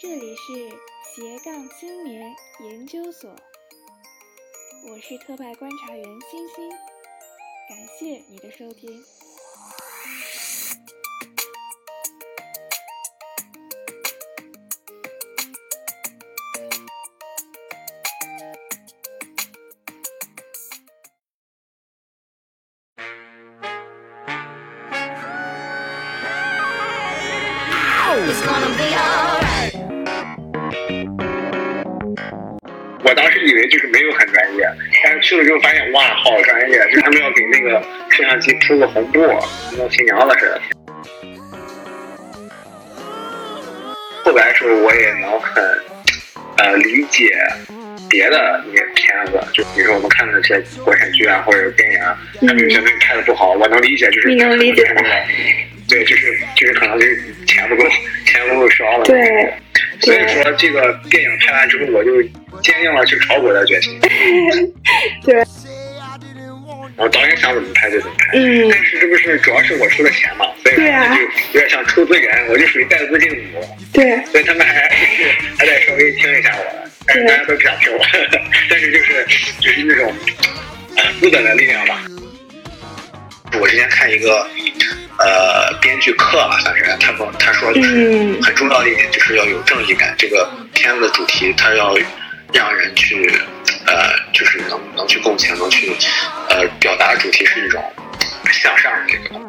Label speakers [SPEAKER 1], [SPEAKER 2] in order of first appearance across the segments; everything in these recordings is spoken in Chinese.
[SPEAKER 1] 这里是斜杠青年研究所，我是特派观察员星星，感谢你的收听。
[SPEAKER 2] 摄像机铺个红布，弄新娘子似的。后来的时候我也能很呃理解别的那些片子，就比如说我们看的那些国产剧啊或者电影啊，他们有些东西拍的不好，我能理解，就是
[SPEAKER 1] 你能理解
[SPEAKER 2] 就是那个对，就是就是可能就是钱不够，钱不够烧了。
[SPEAKER 1] 对，
[SPEAKER 2] 所以说这个电影拍完之后，我就坚定了去炒股的决心。
[SPEAKER 1] 对。
[SPEAKER 2] 导演想怎么拍就怎么拍。
[SPEAKER 1] 嗯
[SPEAKER 2] 但是这不是主要是我出的钱嘛，所以
[SPEAKER 1] 对啊
[SPEAKER 2] 就有点像出资人，我就属于带资进组，
[SPEAKER 1] 对，
[SPEAKER 2] 所以他们还就是还得稍微听一下我的，但是大家都不想听我，但是就是就是那种呃资本的力量吧。我之前看一个呃编剧课吧，算是他说他说就是
[SPEAKER 1] 嗯
[SPEAKER 2] 很重要的一点就是要有正义感。这个片子的主题，它要让人去呃，就是能能去共情，能去呃表达主题是一种向上的这个。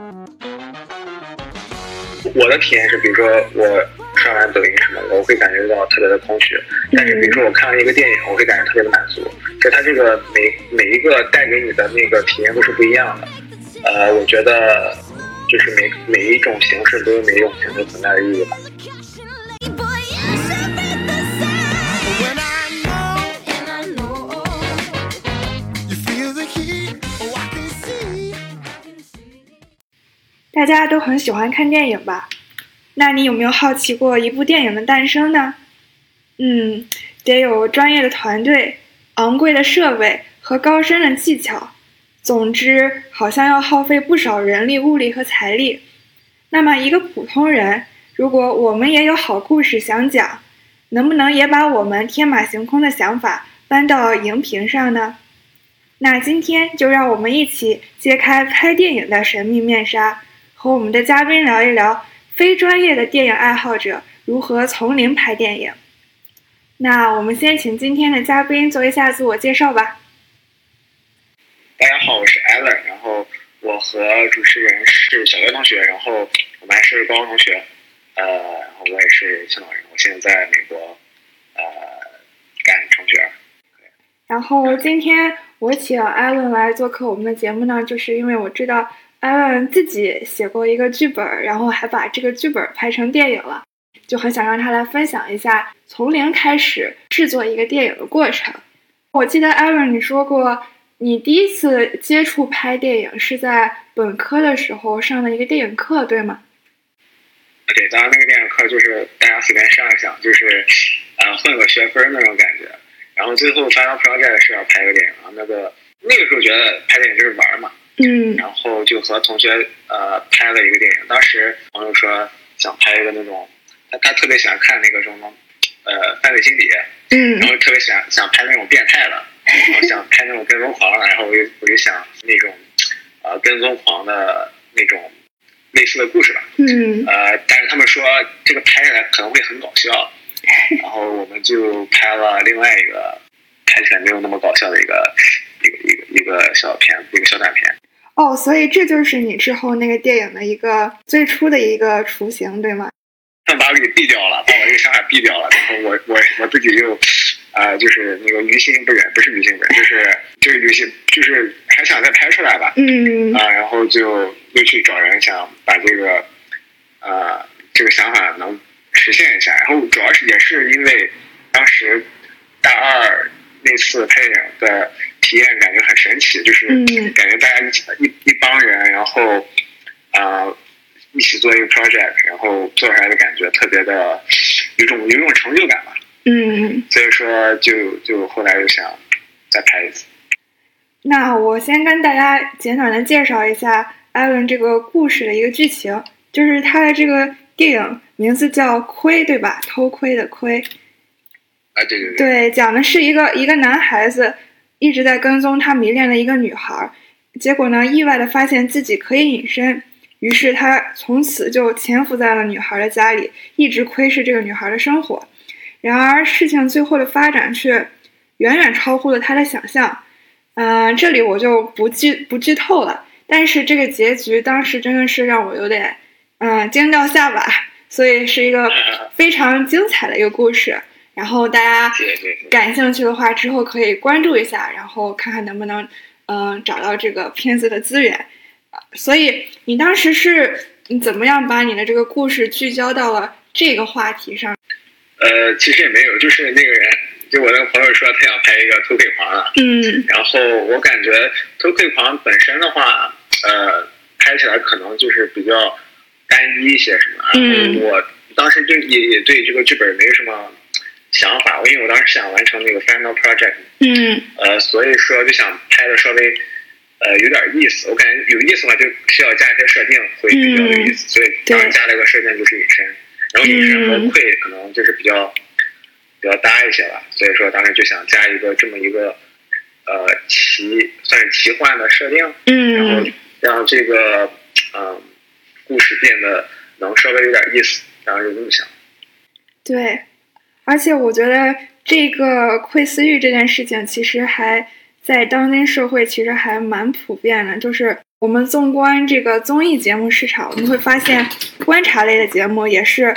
[SPEAKER 2] 我的体验是，比如说我刷完抖音什么的，我会感觉到特别的空虚。但是比如说我看完一个电影，我会感觉特别的满足。就它这个每每一个带给你的那个体验都是不一样的。呃，我觉得就是每每一种形式都有每一种形式存在的意义吧。
[SPEAKER 1] 大家都很喜欢看电影吧？那你有没有好奇过一部电影的诞生呢？嗯，得有专业的团队、昂贵的设备和高深的技巧。总之，好像要耗费不少人力、物力和财力。那么，一个普通人，如果我们也有好故事想讲，能不能也把我们天马行空的想法搬到荧屏上呢？那今天就让我们一起揭开拍电影的神秘面纱，和我们的嘉宾聊一聊非专业的电影爱好者如何从零拍电影。那我们先请今天的嘉宾做一下自我介绍吧。
[SPEAKER 2] 大家好，我是 Allen，然后我和主持人是小学同学，然后我们还是高中同学，呃，然后我也是青岛人，我现在在美国，呃，干程序员。
[SPEAKER 1] 然后今天我请艾伦来做客我们的节目呢，就是因为我知道艾伦自己写过一个剧本，然后还把这个剧本拍成电影了，就很想让他来分享一下从零开始制作一个电影的过程。我记得艾伦你说过，你第一次接触拍电影是在本科的时候上的一个电影课，对吗？
[SPEAKER 2] 对，当然那个电影课就是大家随便上一上，就是呃混个学分那种感觉。然后最后 final project 是要拍个电影，然后那个那个时候觉得拍电影就是玩嘛，
[SPEAKER 1] 嗯
[SPEAKER 2] 然后就和同学呃拍了一个电影。当时朋友说想拍一个那种，他他特别喜欢看那个什么呃犯罪心理，
[SPEAKER 1] 嗯
[SPEAKER 2] 然后特别想想拍那种变态的，然后想拍那种跟踪狂的，然后我就我就想那种呃跟踪狂的那种类似的故事吧。
[SPEAKER 1] 嗯
[SPEAKER 2] 呃，但是他们说这个拍下来可能会很搞笑，然后我们就拍了另外一个拍起来没有那么搞笑的一个一个一个一个小片，一个小短片。
[SPEAKER 1] 哦，所以这就是你之后那个电影的一个最初的一个雏形，对吗？
[SPEAKER 2] 他 把我给毙掉了，把我这个想法毙掉了，然后我我我自己就，呃，就是那个于心不忍，不是于心不忍，就是就是于心，就是还想再拍出来吧，
[SPEAKER 1] 嗯
[SPEAKER 2] 啊、然后就又去找人想把这个，呃，这个想法能实现一下。然后主要是也是因为当时大二那次拍电影的体验感觉很神奇，就是
[SPEAKER 1] 嗯
[SPEAKER 2] 感觉大家一起一一帮人，然后啊、呃一起做一个 project，然后做出来的感觉特别的有种有种成就感吧。
[SPEAKER 1] 嗯，
[SPEAKER 2] 所以说就就后来就想再拍一次。
[SPEAKER 1] 那我先跟大家简短的介绍一下艾伦这个故事的一个剧情，就是他的这个电影名字叫《窥》，对吧？偷窥的窥。
[SPEAKER 2] 啊，对对对，
[SPEAKER 1] 对，讲的是一个一个男孩子一直在跟踪他迷恋的一个女孩，结果呢，意外的发现自己可以隐身，于是他从此就潜伏在了女孩的家里，一直窥视这个女孩的生活。然而，事情最后的发展却远远超乎了他的想象。嗯、这里我就不剧不剧透了，但是这个结局当时真的是让我有点嗯惊掉下巴，所以是一个非常精彩的一个故事。然后大家。感兴趣的话，之后可以关注一下，然后看看能不能嗯、找到这个片子的资源。呃所以你当时是你怎么样把你的这个故事聚焦到了这个话题上？
[SPEAKER 2] 呃，其实也没有，就是那个人，就我那个朋友说他想拍一个偷窥狂啊，
[SPEAKER 1] 嗯
[SPEAKER 2] 然后我感觉偷窥狂本身的话，呃，拍起来可能就是比较单一一些什么。
[SPEAKER 1] 嗯
[SPEAKER 2] 我当时对也也对这个剧本没什么想法，因为我当时想完成那个 final project，
[SPEAKER 1] 嗯
[SPEAKER 2] 呃，所以说就想拍的稍微呃有点意思。我感觉有意思嘛，就需要加一些设定会比较有意思，所以当时加了一个设定就是隐身，然后隐身和窥可能就是比较比较搭一些吧，所以说当时就想加一个这么一个呃奇算是奇幻的设定，嗯然后
[SPEAKER 1] 嗯
[SPEAKER 2] 让这个嗯、故事变得能稍微有点意思，当时就这么想。
[SPEAKER 1] 对，而且我觉得这个窥私欲这件事情，其实还在当今社会其实还蛮普遍的。就是我们纵观这个综艺节目市场，我们会发现观察类的节目也是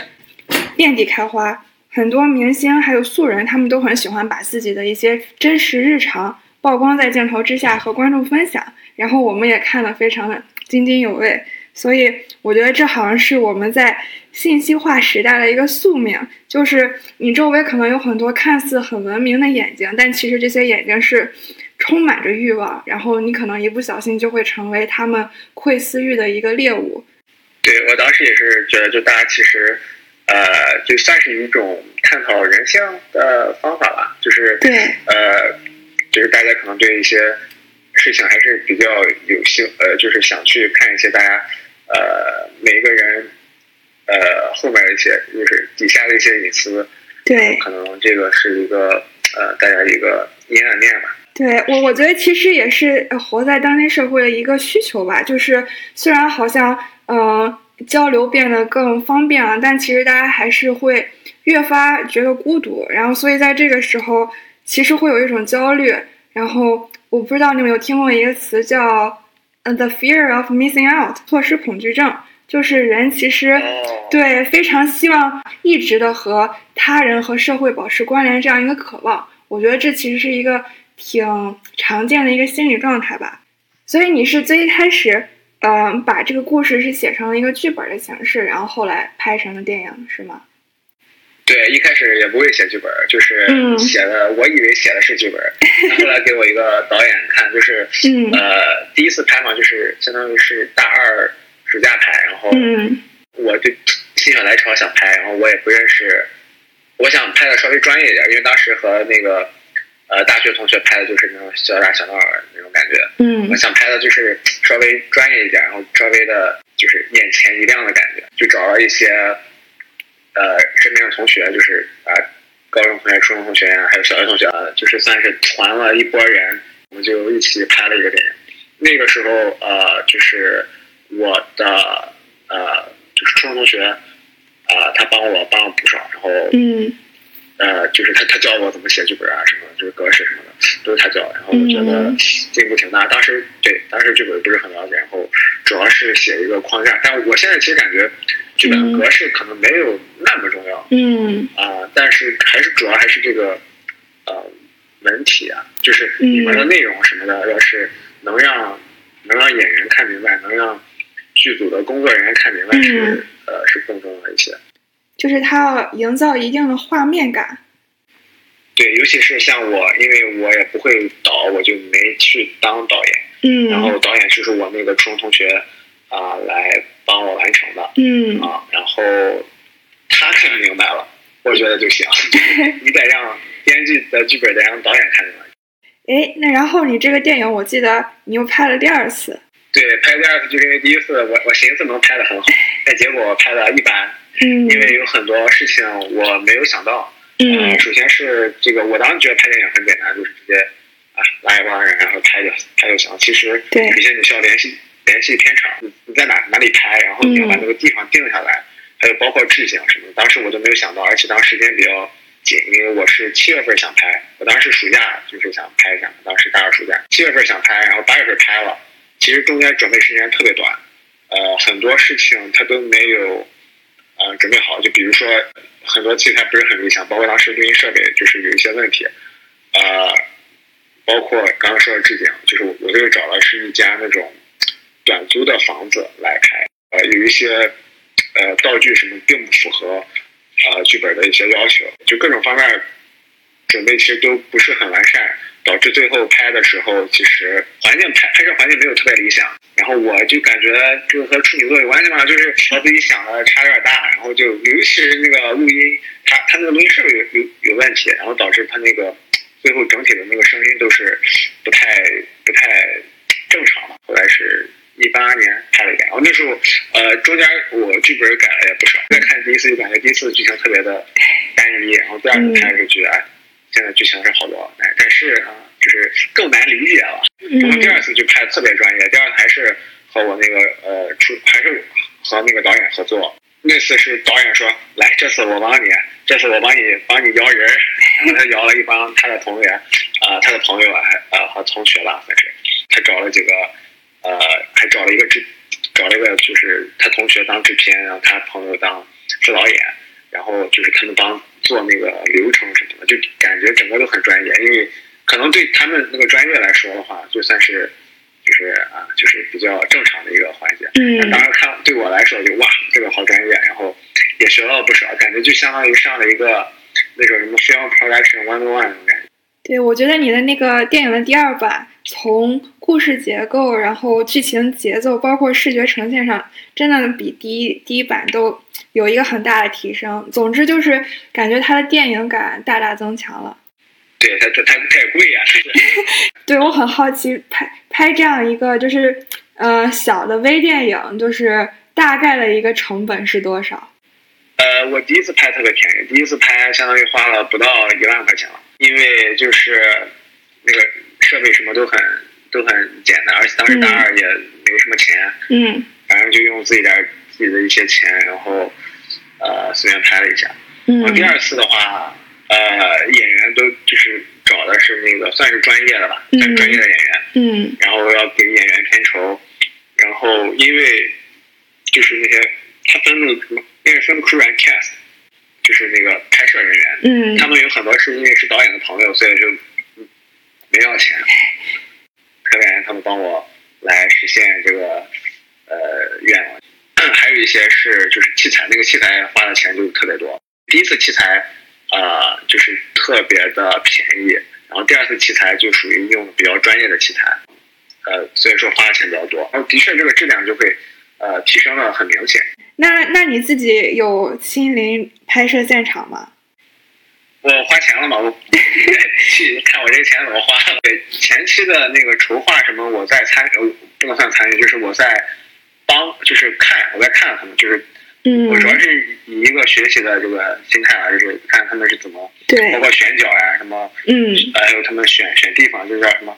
[SPEAKER 1] 遍地开花。很多明星还有素人，他们都很喜欢把自己的一些真实日常曝光在镜头之下和观众分享，然后我们也看得非常的津津有味。所以我觉得这好像是我们在信息化时代的一个宿命，就是你周围可能有很多看似很文明的眼睛，但其实这些眼睛是充满着欲望，然后你可能一不小心就会成为他们窥私欲的一个猎物。
[SPEAKER 2] 对我当时也是觉得，就大家其实，呃，就算是一种探讨人性的方法吧，就是
[SPEAKER 1] 对
[SPEAKER 2] 呃，就是大家可能对一些事情还是比较有兴，呃，就是想去看一些大家，呃，每一个人，呃，后面一些就是底下的一些隐私，
[SPEAKER 1] 对
[SPEAKER 2] 可能这个是一个呃，大家一个阴暗面吧。
[SPEAKER 1] 对我，我觉得其实也是呃活在当今社会的一个需求吧。就是虽然好像嗯、呃交流变得更方便了，但其实大家还是会越发觉得孤独，然后所以在这个时候其实会有一种焦虑。然后我不知道你有没有听过一个词叫呃 the fear of missing out 错失恐惧症，就是人其实。
[SPEAKER 2] 哦，
[SPEAKER 1] 对，非常希望一直的和他人和社会保持关联，这样一个渴望，我觉得这其实是一个挺常见的一个心理状态吧。所以你是最一开始，嗯、把这个故事是写成了一个剧本的形式，然后后来拍成了电影，是吗？
[SPEAKER 2] 对，一开始也不会写剧本，就是
[SPEAKER 1] 嗯。
[SPEAKER 2] 写的，我以为写的是剧本，他后来给我一个导演看，就是
[SPEAKER 1] 嗯。
[SPEAKER 2] 呃，第一次拍嘛，就是相当于是大二暑假拍，然后
[SPEAKER 1] 嗯。
[SPEAKER 2] 我就心血来潮想拍，然后我也不认识，我想拍的稍微专业一点，因为当时和那个呃大学同学拍的就是那种小打小闹那种感觉，
[SPEAKER 1] 嗯。
[SPEAKER 2] 我想拍的就是稍微专业一点，然后稍微的就是眼前一亮的感觉，就找了一些呃身边的同学，就是啊、高中同学、初中同学啊，还有小学同学啊，就是算是团了一波人，我们就一起拍了一个电影。那个时候呃，就是我的呃就是初中同学啊、他帮我帮了不少，然后
[SPEAKER 1] 嗯
[SPEAKER 2] 呃，就是他他教我怎么写剧本啊，什么就是格式什么的，都是他教。然后我觉得
[SPEAKER 1] 嗯
[SPEAKER 2] 进步挺大。当时对当时剧本不是很了解，然后主要是写一个框架。但我现在其实感觉剧本格式可能没有那么重要
[SPEAKER 1] 嗯
[SPEAKER 2] 啊、但是还是主要还是这个呃文体啊，就是里面的内容什么的，要是能让能让演员看明白，能让剧组的工作人员看明白是、
[SPEAKER 1] 嗯
[SPEAKER 2] 呃是更重要一些。
[SPEAKER 1] 就是它要营造一定的画面感。
[SPEAKER 2] 对，尤其是像我，因为我也不会导，我就没去当导演。嗯然后
[SPEAKER 1] 嗯
[SPEAKER 2] 导演就是我那个初中同学啊、来帮我完成的
[SPEAKER 1] 嗯
[SPEAKER 2] 啊。然后他看明白了，我觉得就行。你得让编剧的剧本得让导演看明白。
[SPEAKER 1] 哎，那然后你这个电影，我记得你又拍了第二次。
[SPEAKER 2] 对，拍第二次就是因为第一次我我寻思能拍的很好，但结果拍的一般，
[SPEAKER 1] 嗯
[SPEAKER 2] 因为有很多事情我没有想到。
[SPEAKER 1] 嗯
[SPEAKER 2] 呃，首先是这个，我当时觉得拍电影很简单，就是直接啊拉一帮人然后拍就拍就行。其实
[SPEAKER 1] 对
[SPEAKER 2] 首先你需要联系联系片场，你你在哪哪里拍，然后你要把那个地方定下来，还有包括置景什么的。当时我都没有想到，而且当时时间比较紧，因为我是七月份想拍，我当时暑假就是想拍一下，当时大二暑假七月份想拍，然后八月份拍了，其实中间准备时间特别短，呃，很多事情他都没有呃准备好，就比如说很多器材不是很理想，包括当时录音设备就是有一些问题，啊，包括刚刚说的置景，就是我我这个找的是一家那种短租的房子来拍，呃，有一些呃道具什么并不符合呃剧本的一些要求，就各种方面准备其实都不是很完善，导致最后拍的时候其实环境拍拍摄环境没有特别理想。然后我就感觉这个和处女座有关系嘛，就是和自己想的差有点大，然后就尤其是那个录音，他他那个录音设备有有有问题，然后导致他那个最后整体的那个声音都是不太不太正常嘛。后来是一八年拍了一遍，然后那时候呃中间我剧本改了也不少，再看第一次就感觉第一次剧情特别的单一，然后第二次看就觉得哎现在剧情是好多，但但是啊就是更难理解了。然后第二
[SPEAKER 1] 嗯
[SPEAKER 2] 次就拍的特别专业，第二次还是和我那个呃出还是和那个导演合作。那次是导演说来，这次我帮你，这次我帮你帮你摇人儿，然后他摇了一帮他的同学，啊、他的朋友啊，还呃和同学吧，算是他找了几个呃，还找了一个制，找了一个就是他同学当制片，然后他朋友当副导演，然后就是他们帮做那个流程什么的，就感觉整个都很专业，因为可能对他们那个专业来说的话，就算是就是啊，就是比较正常的一个环节。
[SPEAKER 1] 嗯
[SPEAKER 2] 当然看对我来说就哇，这个好专业，然后也学到了不少，感觉就相当于上了一个那种什么 film production one on one 那种感觉。
[SPEAKER 1] 对，我觉得你的那个电影的第二版，从故事结构，然后剧情节奏，包括视觉呈现上，真的比第一第一版都有一个很大的提升。总之就是感觉它的电影感大大增强了。
[SPEAKER 2] 对，它它它它也贵呀、是不是？
[SPEAKER 1] 对我很好奇，拍拍这样一个就是呃小的微电影，就是大概的一个成本是多少？
[SPEAKER 2] 呃，我第一次拍特别便宜，第一次拍相当于花了不到一万块钱了，因为就是那个设备什么都很都很简单，而且当时大二也没什么钱，
[SPEAKER 1] 嗯
[SPEAKER 2] 反正就用自己点儿自己的一些钱，然后呃随便拍了一下。
[SPEAKER 1] 嗯。
[SPEAKER 2] 然后第二次的话，呃，演员都就是找的是那个算是专业的吧，
[SPEAKER 1] 嗯。
[SPEAKER 2] 算是专业的演员，
[SPEAKER 1] 嗯。
[SPEAKER 2] 然后要给演员片酬，然后因为就是那些他分那个什么，那个 film crew and cast，就是那个拍摄人员，
[SPEAKER 1] 嗯。
[SPEAKER 2] 他们有很多是因为是导演的朋友，所以就嗯没要钱，特别他们帮我来实现这个呃愿望。还有一些是就是器材，那个器材花的钱就特别多。第一次器材呃就是特别的便宜，然后第二次器材就属于用比较专业的器材，呃所以说花的钱比较多。然后的确这个质量就会呃提升了很明显。
[SPEAKER 1] 那那你自己有亲临拍摄现场吗？
[SPEAKER 2] 我花钱了嘛，我 去看我这个钱怎么花了。对前期的那个筹划什么，我在参，呃不能算参与，就是我在帮，就是看，我在看他们，就是
[SPEAKER 1] 嗯
[SPEAKER 2] 我主要是以一个学习的这个心态啊，就是看他们是怎么，
[SPEAKER 1] 对
[SPEAKER 2] 包括选角呀、什么，
[SPEAKER 1] 嗯
[SPEAKER 2] 呃，还有他们选选地方，就是叫什么，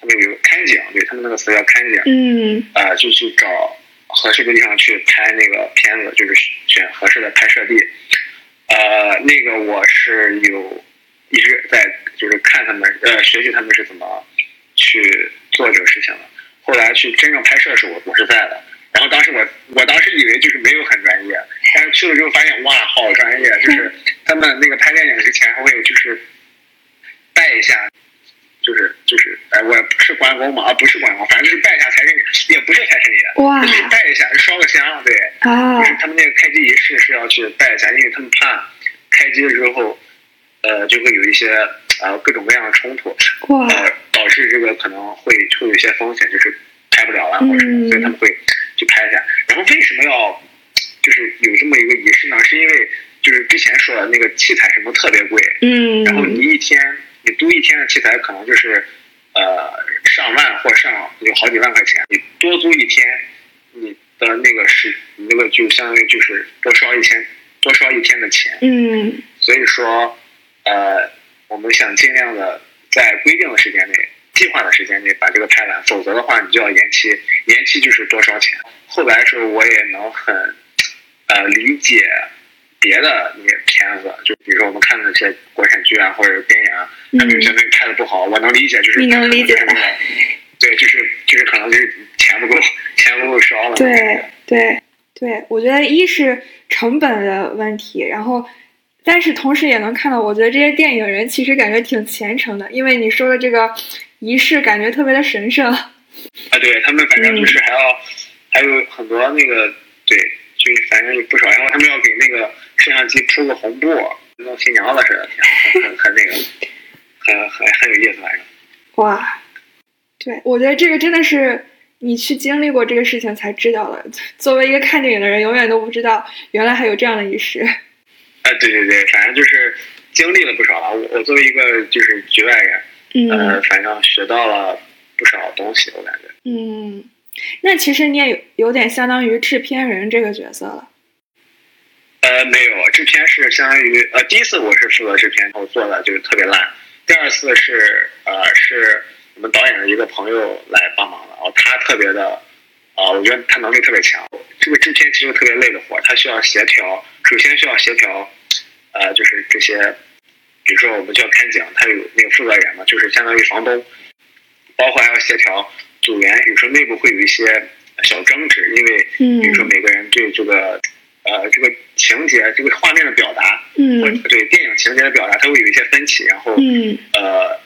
[SPEAKER 2] 他们有看景，对他们那个词叫看景，
[SPEAKER 1] 嗯
[SPEAKER 2] 呃，就去找合适的地方去拍那个片子，就是选合适的拍摄地。呃，那个我是有一直在就是看他们呃学习他们是怎么去做这个事情的。后来去真正拍摄的时候，我我是在的。然后当时我我当时以为就是没有很专业，但是去了之后发现哇，好专业！就是他们那个拍电影之前还会就是拜一下就是就是，哎，我也不是关公嘛，啊，不是关公，反正就是拜一下财神爷，也不是财神爷，
[SPEAKER 1] 哇
[SPEAKER 2] 就是拜一下，烧个香，对，
[SPEAKER 1] 啊
[SPEAKER 2] 就是他们那个开机仪式是要去拜一下，因为他们怕开机了之后，呃，就会有一些呃各种各样的冲突，
[SPEAKER 1] 哇
[SPEAKER 2] 呃，导致这个可能会会有一些风险，就是拍不了了或者什么，
[SPEAKER 1] 嗯
[SPEAKER 2] 所以他们会去拍一下。然后为什么要就是有这么一个仪式呢？是因为就是之前说的那个器材什么特别贵，
[SPEAKER 1] 嗯
[SPEAKER 2] 然后你一天你租一天的器材可能就是呃上万或上有好几万块钱，你多租一天，你的那个是你那个就相当于就是多烧一天多烧一天的钱，
[SPEAKER 1] 嗯
[SPEAKER 2] 所以说呃我们想尽量的在规定的时间内。计划的时间内把这个拍完，否则的话你就要延期，延期就是多烧钱。后来的时候我也能很呃理解别的那些片子，就比如说我们看的那些国产剧啊或者电影啊，他们有些东西拍的不好，我能理解，就是
[SPEAKER 1] 你能理解
[SPEAKER 2] 对，就是就是可能就是钱不够，钱不够烧了。
[SPEAKER 1] 对对对，我觉得一是成本的问题，然后。但是同时也能看到，我觉得这些电影人其实感觉挺虔诚的，因为你说的这个仪式感觉特别的神圣。
[SPEAKER 2] 啊，对他们反正就是还要、还有很多那个对，就是反正有不少，然后他们要给那个摄像机铺个红布，弄新娘子似的，很很很那个，很很很有意思，反正。
[SPEAKER 1] 哇，对，我觉得这个真的是你去经历过这个事情才知道的。作为一个看电影的人，永远都不知道原来还有这样的仪式。
[SPEAKER 2] 啊，对对对，反正就是经历了不少了。我我作为一个就是局外人，呃，
[SPEAKER 1] 嗯
[SPEAKER 2] 反正学到了不少东西，我感觉。
[SPEAKER 1] 嗯，那其实你也有有点相当于制片人这个角色了。
[SPEAKER 2] 呃，没有，制片是相当于呃，第一次我是负责制片，我做的就是特别烂。第二次是呃，是我们导演的一个朋友来帮忙的，然后他特别的，啊、我觉得他能力特别强。这个制片其实特别累的活儿，他需要协调，首先需要协调，呃，就是这些，比如说我们叫看景，他有那个负责人嘛，就是相当于房东，包括还要协调组员，有时候内部会有一些小争执，因为
[SPEAKER 1] 嗯
[SPEAKER 2] 比如说每个人对这个呃这个情节、这个画面的表达，
[SPEAKER 1] 嗯
[SPEAKER 2] 或者对电影情节的表达，他会有一些分歧，然后
[SPEAKER 1] 嗯
[SPEAKER 2] 呃，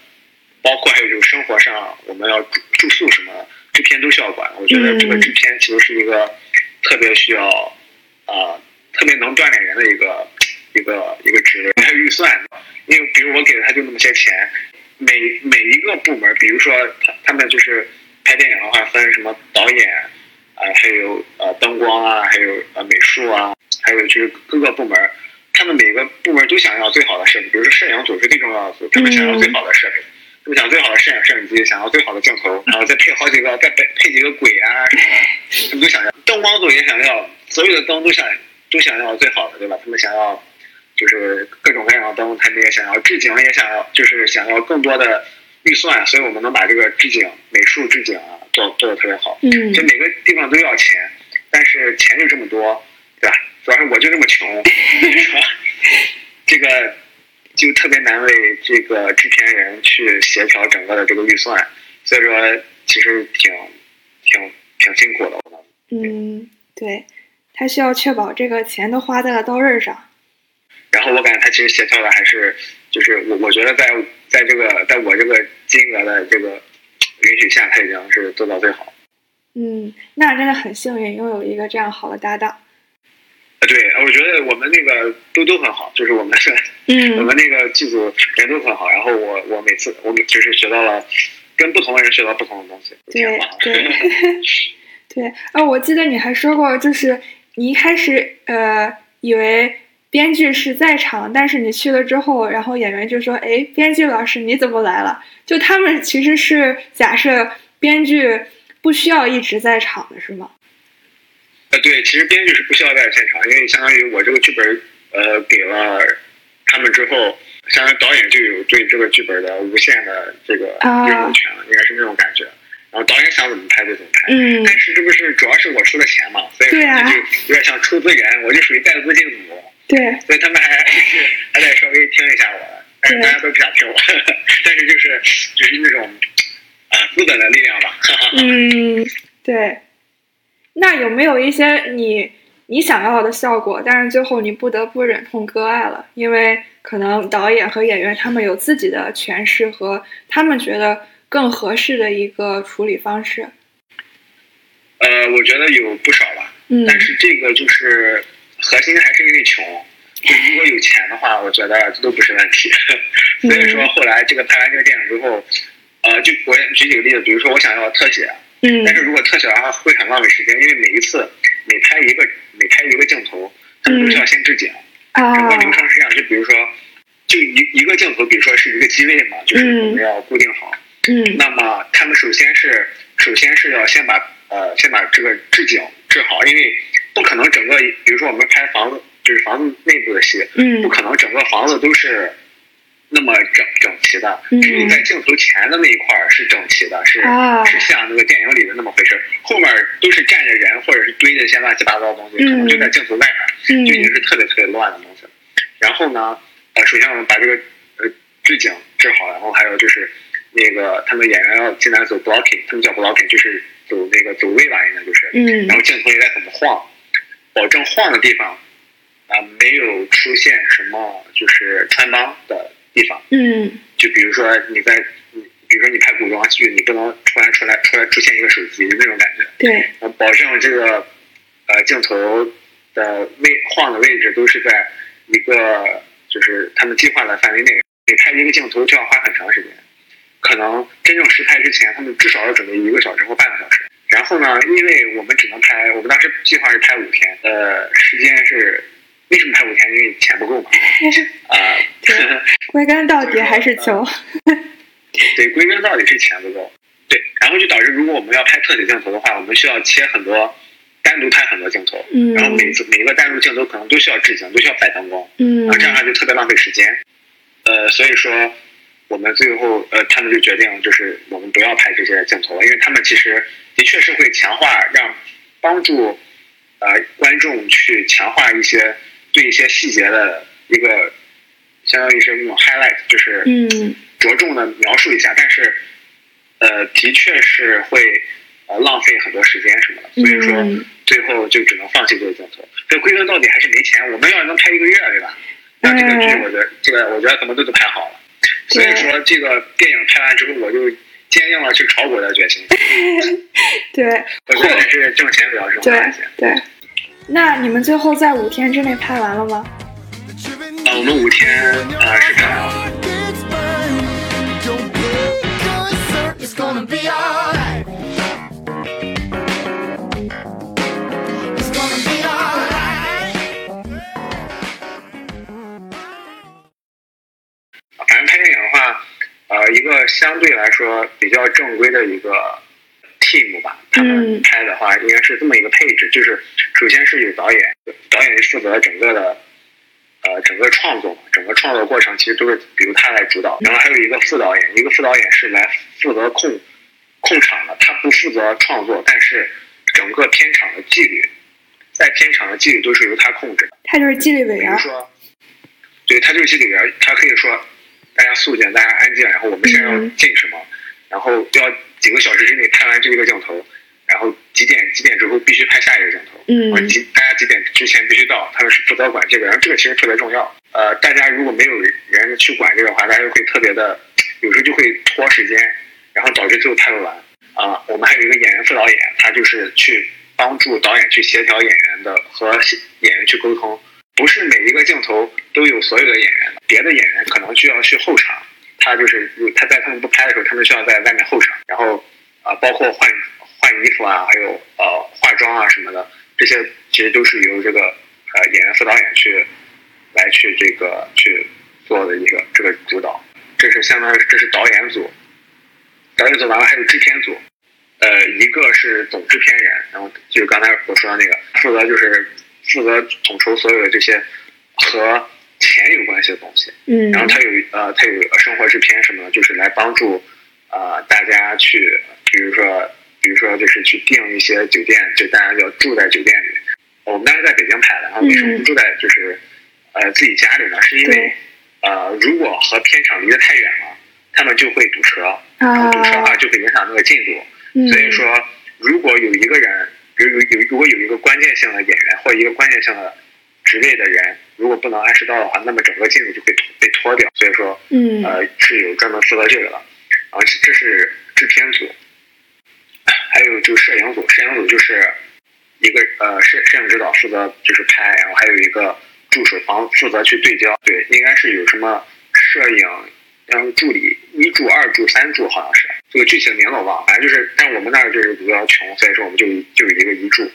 [SPEAKER 2] 包括还有就是生活上我们要住住宿什么的，制片都需要管。我觉得这个
[SPEAKER 1] 嗯
[SPEAKER 2] 制片其实是一个特别需要啊、呃特别能锻炼人的一个一个一个职位。还有预算，因为比如我给了他就那么些钱，每每一个部门，比如说他他们就是拍电影的话，分什么导演啊、还有呃灯光啊，还有呃美术啊，还有就是各个部门，他们每个部门都想要最好的设备，比如说摄影组是最重要的组，他们想要最好的设备，他们想最好的摄影摄影机，想要最好的镜头，然后再配好几个，再配配几个鬼啊什么的，他们都想要。灯光组也想要，所有的灯都想都想要最好的，对吧？他们想要就是各种各样的灯，他们也想要置景，也想要就是想要更多的预算，所以我们能把这个置景、美术置景啊做做的特别好。
[SPEAKER 1] 嗯
[SPEAKER 2] 就每个地方都要钱，但是钱就这么多，对吧？主要是我就这么穷，是吧这个就特别难为这个制片人去协调整个的这个预算，所以说其实挺挺挺辛苦的。
[SPEAKER 1] 嗯，对，他需要确保这个钱都花在了刀刃上。
[SPEAKER 2] 然后我感觉他其实协调的还是，就是我我觉得在在这个在我这个金额的这个允许下，他已经是做到最好。
[SPEAKER 1] 嗯，那真的很幸运拥有一个这样好的搭档。
[SPEAKER 2] 呃对，我觉得我们那个都都很好，就是我们 我
[SPEAKER 1] 嗯
[SPEAKER 2] 们那个剧组人都很好。然后我我每次我们就是学到了跟不同的人学到不同的东西，
[SPEAKER 1] 对。对对，啊，我记得你还说过，就是你一开始呃以为编剧是在场，但是你去了之后，然后演员就说：“哎，编剧老师你怎么来了？”就他们其实是假设编剧不需要一直在场的，是吗？
[SPEAKER 2] 呃，对，其实编剧是不需要在现场，因为相当于我这个剧本呃给了他们之后，相当于导演就有对这个剧本的无限的这个
[SPEAKER 1] 啊
[SPEAKER 2] 任务权了，应该是那种感觉。然后导演想怎么拍就怎么拍。
[SPEAKER 1] 嗯
[SPEAKER 2] 但是这不是主要是我出的钱嘛，所以说就有点像出资人，我就属于带资进组，
[SPEAKER 1] 对，
[SPEAKER 2] 所以他们还是还得稍微听一下我的，但是
[SPEAKER 1] 对
[SPEAKER 2] 大家都不想听我，但是就是就是那种啊资本的力量吧。
[SPEAKER 1] 嗯，对。那有没有一些你你想要的效果，但是最后你不得不忍痛割爱了？因为可能导演和演员他们有自己的诠释和他们觉得更合适的一个处理方式。
[SPEAKER 2] 呃，我觉得有不少吧，
[SPEAKER 1] 嗯
[SPEAKER 2] 但是这个就是核心还是因为穷。就是如果有钱的话，我觉得这都不是问题。所以说后来这个拍完这个电影之后，呃，就我举几个例子，比如说我想要特写，
[SPEAKER 1] 嗯
[SPEAKER 2] 但是如果特写的话会很浪费时间，因为每一次每拍一个每拍一个镜头，他们都是要先置景，整
[SPEAKER 1] 啊
[SPEAKER 2] 个流程是这样。就比如说，就一一个镜头，比如说是一个机位嘛，就是
[SPEAKER 1] 嗯
[SPEAKER 2] 我们要固定好。
[SPEAKER 1] 嗯
[SPEAKER 2] 那么他们首先是首先是要先把呃先把这个置景置好，因为不可能整个，比如说我们拍房子，就是房子内部的戏，
[SPEAKER 1] 嗯。
[SPEAKER 2] 不可能整个房子都是那么整整齐的，
[SPEAKER 1] 嗯。
[SPEAKER 2] 只有在镜头前的那一块儿是整齐的，是、
[SPEAKER 1] 啊。
[SPEAKER 2] 是像那个电影里的那么回事儿，后面都是站着人或者是堆着一些乱七八糟的东西，可能就在镜头外面。
[SPEAKER 1] 嗯。
[SPEAKER 2] 就已经是特别特别乱的东西。然后呢，呃，首先我们把这个呃置景置好，然后还有就是那个他们演员要进来走 blocking，他们叫 blocking，就是走那个走位吧，应该就是，
[SPEAKER 1] 嗯。
[SPEAKER 2] 然后镜头也在怎么晃，保证晃的地方啊、没有出现什么就是穿帮的地方。
[SPEAKER 1] 嗯
[SPEAKER 2] 就比如说你在，你比如说你拍古装剧，你不能突然出来出来出现一个手机那种感觉。
[SPEAKER 1] 对，
[SPEAKER 2] 呃，保证这个呃镜头的位晃的位置都是在一个就是他们计划的范围内。每拍一个镜头就要花很长时间，可能真正实拍之前，他们至少要准备一个小时或半个小时。然后呢，因为我们只能拍，我们当时计划是拍五天，呃，时间是为什么拍五天？因为钱不够嘛。啊、
[SPEAKER 1] 对 归根到底还是穷。
[SPEAKER 2] 对，归根到底是钱不够。对，然后就导致如果我们要拍特写镜头的话，我们需要切很多，单独拍很多镜头，
[SPEAKER 1] 嗯
[SPEAKER 2] 然后每次每一个单独镜头可能都需要置景，都需要摆灯光，
[SPEAKER 1] 嗯
[SPEAKER 2] 然后这样的话就特别浪费时间。呃，所以说我们最后呃，他们就决定就是我们不要拍这些镜头了，因为他们其实的确是会强化让帮助呃观众去强化一些对一些细节的一个相当于是那种 highlight，就是
[SPEAKER 1] 嗯
[SPEAKER 2] 着重的描述一下，但是呃，的确是会呃浪费很多时间什么的，所以说
[SPEAKER 1] 嗯
[SPEAKER 2] 最后就只能放弃这个镜头。这归根到底还是没钱。我们要能拍一个月，对吧？那这个剧
[SPEAKER 1] 嗯
[SPEAKER 2] 我觉得这个我觉得可能都都拍好了。所以说这个电影拍完之后，我就坚定了去炒股的决心。
[SPEAKER 1] 对
[SPEAKER 2] 我觉得还是挣钱比较重要
[SPEAKER 1] 对
[SPEAKER 2] 一些。
[SPEAKER 1] 对。那你们最后在五天之内拍完了吗？
[SPEAKER 2] 啊，我们五天呃是拍完了。
[SPEAKER 3] Gets burned. Don't be concerned, it's gonna be alright. It's gonna be alright.
[SPEAKER 2] 反正拍电影呃，一个相对来说比较正规的一个 team 吧，他们
[SPEAKER 1] 嗯
[SPEAKER 2] 拍的话应该是这么一个配置，就是首先是有导演，导演负责整个的呃整个创作，整个创作过程其实都是比如他来主导，然后还有一个副导演，一个副导演是来负责控控场的，他不负责创作，但是整个片场的纪律，在片场的纪律都是由他控制的。
[SPEAKER 1] 他就是纪律委员
[SPEAKER 2] 比如。说，对他就是纪律委员，他可以说大家肃静，大家安静，然后我们现在要
[SPEAKER 1] 嗯
[SPEAKER 2] 进什么，然后要几个小时之内拍完这一个镜头，然后几点几点之后必须拍下一个镜头，
[SPEAKER 1] 嗯
[SPEAKER 2] 几大家几点之前必须到，他们是负责管这个，然后这个其实特别重要。呃，大家如果没有人去管这个的话，大家就会特别的，有时候就会拖时间，然后导致最后拍不完。啊、我们还有一个演员副导演，他就是去帮助导演去协调演员的和演员去沟通，不是每一个镜头都有所有的演员，别的演员可能需要去后场，他就是他在他们不拍的时候，他们需要在外面候场，然后啊、包括换换衣服啊，还有呃化妆啊什么的，这些其实都是由这个呃演员副导演去来去这个去做的一个这个主导，这是相当于这是导演组，导演组完了还有制片组，呃，一个是总制片人，然后就是刚才我说的那个，负责就是负责统筹所有的这些和钱有关系的东西。
[SPEAKER 1] 嗯
[SPEAKER 2] 然后他有呃，他有生活制片什么的，就是来帮助呃大家去，比如说比如说就是去订一些酒店，就大家要住在酒店里。我们当时在北京拍的，然后为什么不住在就是呃自己家里呢？是因为呃如果和片场离得太远了，他们就会堵车，然后堵车的话
[SPEAKER 1] 啊，
[SPEAKER 2] 就会影响那个进度。
[SPEAKER 1] 嗯
[SPEAKER 2] 所以说，如果有一个人，比如有有如果有一个关键性的演员或者一个关键性的职位的人，如果不能按时到的话，那么整个进度就会被拖掉。所以说，
[SPEAKER 1] 嗯
[SPEAKER 2] 呃，是有专门负责这个的。啊，这是制片组，还有就摄影组，摄影组就是一个呃摄摄影指导负责就是拍，然后还有一个助手帮负责去对焦。对，应该是有什么摄影，然后助理一助、二助、三助，好像是这个具体的名字我忘了，反正就是，但我们那儿就是比较穷，所以说我们就就有一个一助。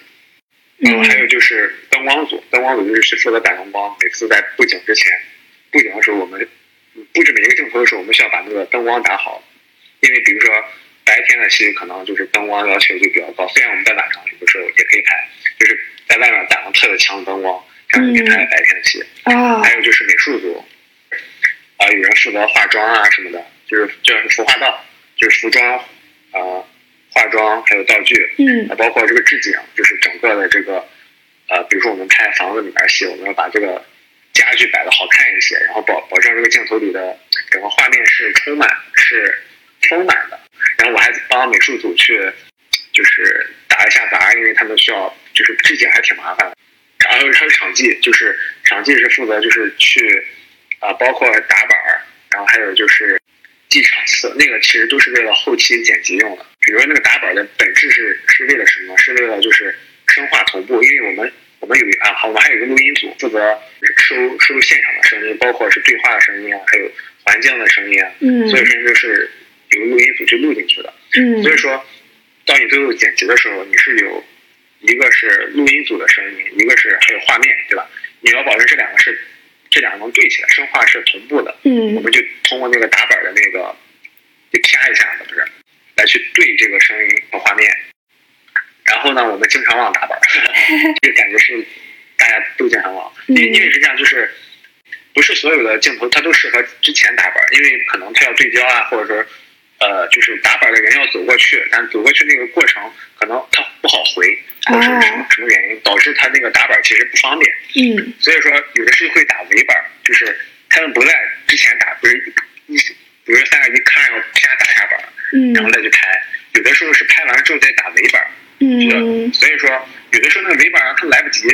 [SPEAKER 2] 然后还有就是灯光组，灯光组就是负责打灯光。每次在布景之前，布景的时候，我们布置每一个镜头的时候，我们需要把那个灯光打好，因为比如说白天的的戏可能就是灯光要求就比较高，虽然我们在晚上有的时候也可以拍，就是在外面打上特别强的灯光，这样就可以拍白天的戏。
[SPEAKER 1] 啊
[SPEAKER 2] 还有就是美术组，啊、有人负责化妆啊什么的，就是就是服化道，就是服装，呃，化妆还有道具，
[SPEAKER 1] 嗯
[SPEAKER 2] 啊，包括这个置景，就是整个的这个，呃，比如说我们拍房子里面戏，我们要把这个家具摆的好看一些，然后保保证这个镜头里的整个画面是充满是丰满的。然后我还帮美术组去就是打一下杂，因为他们需要就是置景还挺麻烦的。然后还有场记，就是场记是负责就是去啊、包括打板儿，然后还有就是记场次，那个其实都是为了后期剪辑用的。比如说那个打板儿的本质是是为了什么？是为了就是声画同步，因为我们我们有一啊，好，我们还有一个录音组负责收收现场的声音，包括是对话的声音啊，还有环境的声音啊，
[SPEAKER 1] 嗯
[SPEAKER 2] 所以说就是有个录音组去录进去的。
[SPEAKER 1] 嗯
[SPEAKER 2] 所以说，当你最后剪辑的时候，你是有一个是录音组的声音，一个是还有画面，对吧？你要保证这两个是这两个能对起来，声画是同步的。嗯我
[SPEAKER 1] 嗯
[SPEAKER 2] 们就通过那个打板的那个，就啪一下子，不是，来去对这个声音和画面。然后呢，我们经常忘打板，这个感觉是大家都经常忘，因为
[SPEAKER 1] 嗯
[SPEAKER 2] 因为是这样，就是不是所有的镜头它都适合之前打板，因为可能它要对焦啊，或者说呃，就是打板的人要走过去，但走过去那个过程可能它不好回，或者是什么什么原因导致他那个打板其实不方便。
[SPEAKER 1] 嗯
[SPEAKER 2] 所以说有的是会打尾板，就是他们不在之前打，不是一，比如说三二一咔，然后啪打一下板，嗯然后
[SPEAKER 1] 嗯
[SPEAKER 2] 再去拍。有的时候是拍完之后再打尾板，
[SPEAKER 1] 嗯
[SPEAKER 2] 所以说有的时候那个尾板他们来不及，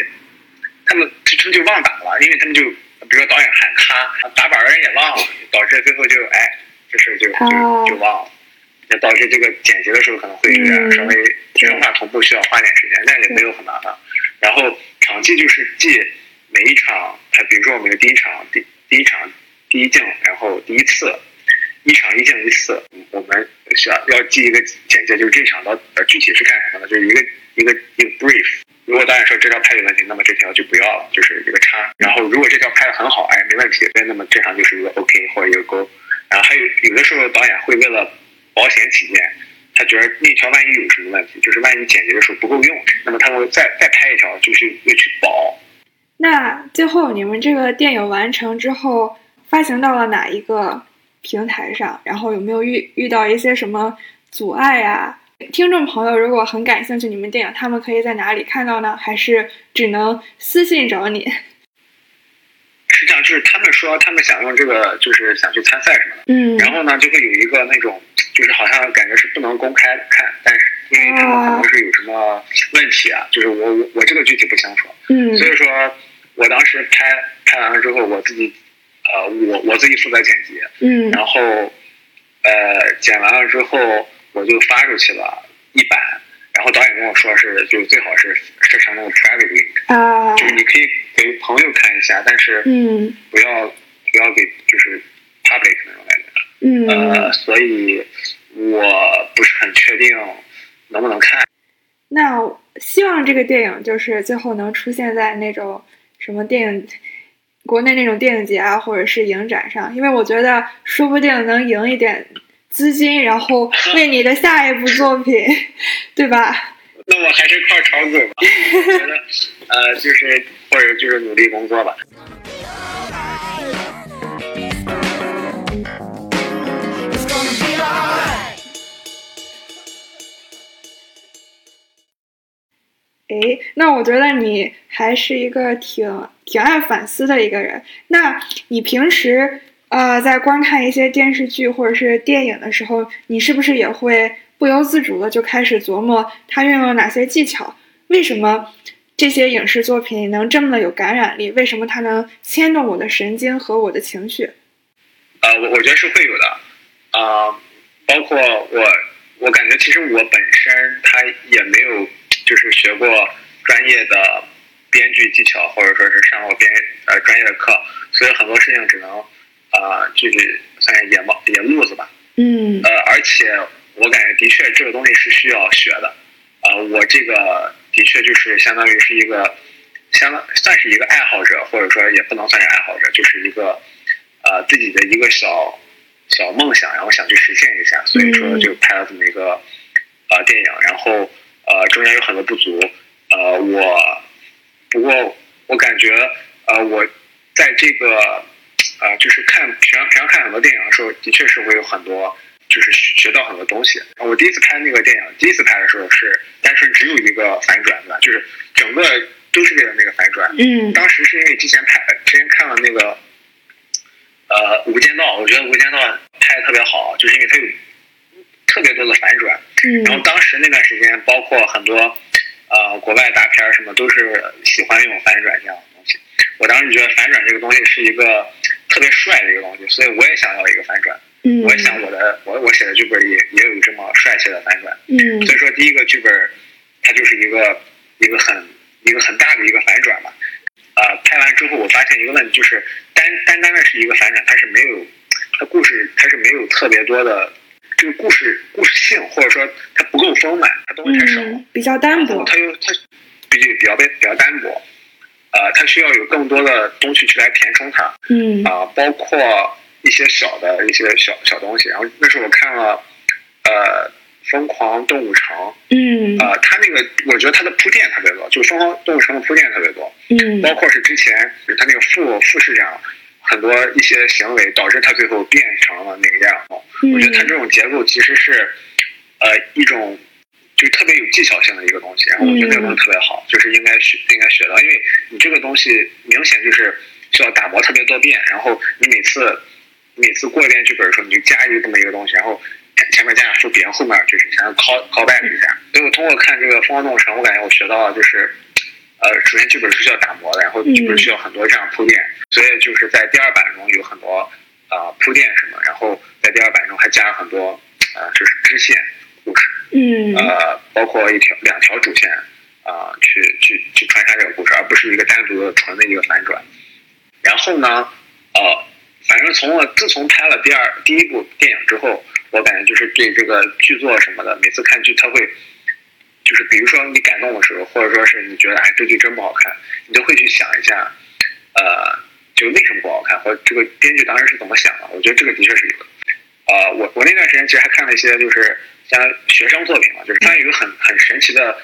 [SPEAKER 2] 他们他们就忘打了，因为他们就比如说导演喊咔，打板的人也忘了，导致最后就哎这事就
[SPEAKER 1] 哦
[SPEAKER 2] 就就忘了。也导致这个剪辑的时候可能会有点
[SPEAKER 1] 嗯
[SPEAKER 2] 稍微声画同步需要花点时间，但也没有很麻烦。然后场记就是记每一场，它比如说我们的第一场第第一场第一镜，然后第一次一场一镜一次，我们需要要记一个简介，就是这场的呃具体是干什么的，就是一个一个一个 brief。如果导演说这条拍有问题，那么这条就不要了，就是一个叉。然后如果这条拍的很好，哎，没问题，那么这场就是一个 OK 或者一个勾。然后还有有的时候导演会为了保险起见，他觉得那条万一有什么问题，就是万一剪辑的时候不够用，那么他会再再拍一条，就是又去保。
[SPEAKER 1] 那最后你们这个电影完成之后，发行到了哪一个平台上？然后有没有遇遇到一些什么阻碍呀、听众朋友如果很感兴趣你们电影，他们可以在哪里看到呢？还是只能私信找你？
[SPEAKER 2] 实际上就是他们说他们想用这个，就是想去参赛什么的，
[SPEAKER 1] 嗯。
[SPEAKER 2] 然后呢就会有一个那种，就是好像感觉是不能公开看，但是因为他们可能是有什么问题啊，就是我我我这个具体不清楚，
[SPEAKER 1] 嗯。
[SPEAKER 2] 所以说我当时拍拍完了之后，我自己呃我我自己负责剪辑，
[SPEAKER 1] 嗯。
[SPEAKER 2] 然后呃剪完了之后我就发出去了一版，然后导演跟我说是就最好是设成那种 private link，
[SPEAKER 1] 啊
[SPEAKER 2] 就是你可以给朋友看一下，但是
[SPEAKER 1] 嗯
[SPEAKER 2] 不要不要给就是 public 那种感觉。
[SPEAKER 1] 嗯
[SPEAKER 2] 呃，所以我不是很确定能不能看。
[SPEAKER 1] 那希望这个电影就是最后能出现在那种什么电影，国内那种电影节啊，或者是影展上，因为我觉得说不定能赢一点资金，然后为你的下一部作品，对吧？
[SPEAKER 2] 那我还是靠炒股吧，我觉得呃就是或者就是努力工作吧。
[SPEAKER 1] 诶，那我觉得你还是一个挺挺爱反思的一个人。那你平时呃在观看一些电视剧或者是电影的时候，你是不是也会不由自主的就开始琢磨它运用了哪些技巧？为什么这些影视作品能这么的有感染力？为什么它能牵动我的神经和我的情绪？
[SPEAKER 2] 呃，我我觉得是会有的，啊、包括我，我感觉其实我本身他也没有就是学过专业的编剧技巧，或者说是上过编呃专业的课，所以很多事情只能、呃就是算是野猫野路子吧。
[SPEAKER 1] 嗯
[SPEAKER 2] 呃，而且我感觉的确这个东西是需要学的。啊、我这个的确就是相当于是一个，相当算是一个爱好者，或者说也不能算是爱好者，就是一个呃自己的一个小小梦想，然后想去实现一下，所以说就拍了这么一个呃电影，然后呃中间有很多不足，呃我不过我感觉呃我在这个呃就是看平常平常看很多电影的时候，的确是会有很多就是学学到很多东西。我第一次拍那个电影，第一次拍的时候是单纯只有一个反转，对吧？就是整个都是为了那个反转。
[SPEAKER 1] 嗯
[SPEAKER 2] 当时是因为之前拍之前看了那个呃《无间道》，我觉得《无间道》拍的特别好，就是因为它有特别多的反转。然后
[SPEAKER 1] 嗯
[SPEAKER 2] 当时那段时间，包括很多呃国外大片儿什么，都是喜欢用反转这样的东西。我当时觉得反转这个东西是一个特别帅的一个东西，所以我也想要一个反转。
[SPEAKER 1] 嗯
[SPEAKER 2] 我也想我的我我写的剧本也也有这么帅气的反转。
[SPEAKER 1] 嗯
[SPEAKER 2] 所以说第一个剧本它就是一个一个很一个很大的一个反转吧。呃，拍完之后我发现一个问题，就是单单单的是一个反转，它是没有它故事它是没有特别多的这个故事故事性，或者说它不够丰满，它东西太少。
[SPEAKER 1] 嗯比较单薄。
[SPEAKER 2] 它又它比比较比较单薄，呃，它需要有更多的东西去来填充它。
[SPEAKER 1] 嗯
[SPEAKER 2] 啊、包括一些小的一些小小东西。然后那时候我看了，呃，《疯狂动物城》，
[SPEAKER 1] 嗯
[SPEAKER 2] 呃，它那个我觉得它的铺垫特别多，就《疯狂动物城》的铺垫特别多，
[SPEAKER 1] 嗯
[SPEAKER 2] 包括是之前他那个副副市长很多一些行为导致他最后变成了那个样子。我觉得他这种结构其实是，呃，一种。就是特别有技巧性的一个东西，然后我觉得这个东西特别好，就是应该学应该学到，因为你这个东西明显就是需要打磨特别多遍，然后你每次每次过一遍剧本的时候，你就加一个这么一个东西，然后前面加上伏笔，后面就是想要 call call back 一下。所以我通过看这个《疯狂动物城》，我感觉我学到了就是，呃，首先剧本是需要打磨的，然后剧本需要很多这样铺垫，所以就是在第二版中有很多呃铺垫什么，然后在第二版中还加了很多呃就是支线故事。
[SPEAKER 1] 嗯
[SPEAKER 2] 呃，包括一条两条主线啊、呃去去去穿插这个故事，而不是一个单独的纯的一个反转。然后呢，呃，反正从我自从拍了第二第一部电影之后，我感觉就是对这个剧作什么的，每次看剧他会，就是比如说你感动的时候，或者说是你觉得哎这剧真不好看，你都会去想一下，呃，就为什么不好看，或者这个编剧当时是怎么想的。我觉得这个的确是有的。呃，我我那段时间其实还看了一些就是像学生作品嘛，就是它有一个很很神奇的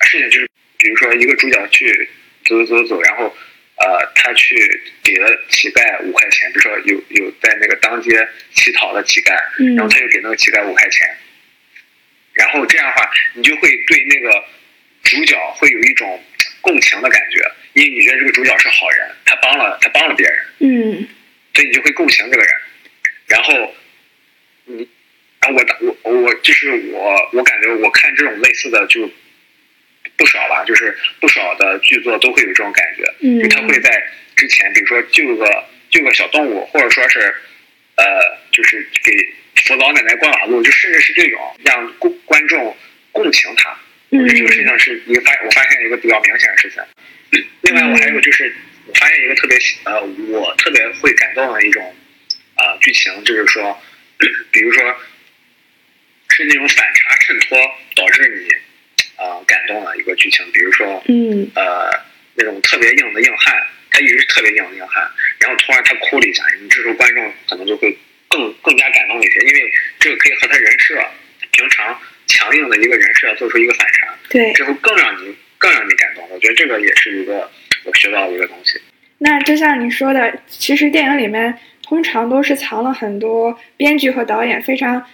[SPEAKER 2] 事情，就是比如说一个主角去走走走走，然后呃他去给了乞丐五块钱，比如说有有在那个当街乞讨的乞丐，
[SPEAKER 1] 嗯
[SPEAKER 2] 然后他就给那个乞丐五块钱，然后这样的话，你就会对那个主角会有一种共情的感觉，因为你觉得这个主角是好人，他帮了他帮了别人，
[SPEAKER 1] 嗯。
[SPEAKER 2] 所以你就会共情这个人，然后你，然后我打我我就是我我感觉我看这种类似的就不少吧，就是不少的剧作都会有这种感觉，
[SPEAKER 1] 嗯
[SPEAKER 2] 就他会在之前，比如说救个救个小动物，或者说是呃，就是给扶老奶奶过马路，就甚至是这种让观观众共情他。我觉得这个事情是一个发，我发现一个比较明显的事情。另外，我还有就是，我发现一个特别呃，我特别会感动的一种啊、呃剧情，就是说，比如说是那种反差衬托导致你啊、呃感动的一个剧情，比如说
[SPEAKER 1] 嗯
[SPEAKER 2] 呃那种特别硬的硬汉，他一直是特别硬的硬汉，然后突然他哭了一下，你这时候观众可能就会更更加感动一些，因为这个可以和他人设平常强硬的一个人设做出一个反差，
[SPEAKER 1] 对。
[SPEAKER 2] 之后更让你更让你感动。我觉得这个也是一个我学到的一个东西。
[SPEAKER 1] 那就像你说的，其实电影里面通常都是藏了很多编剧和导演非常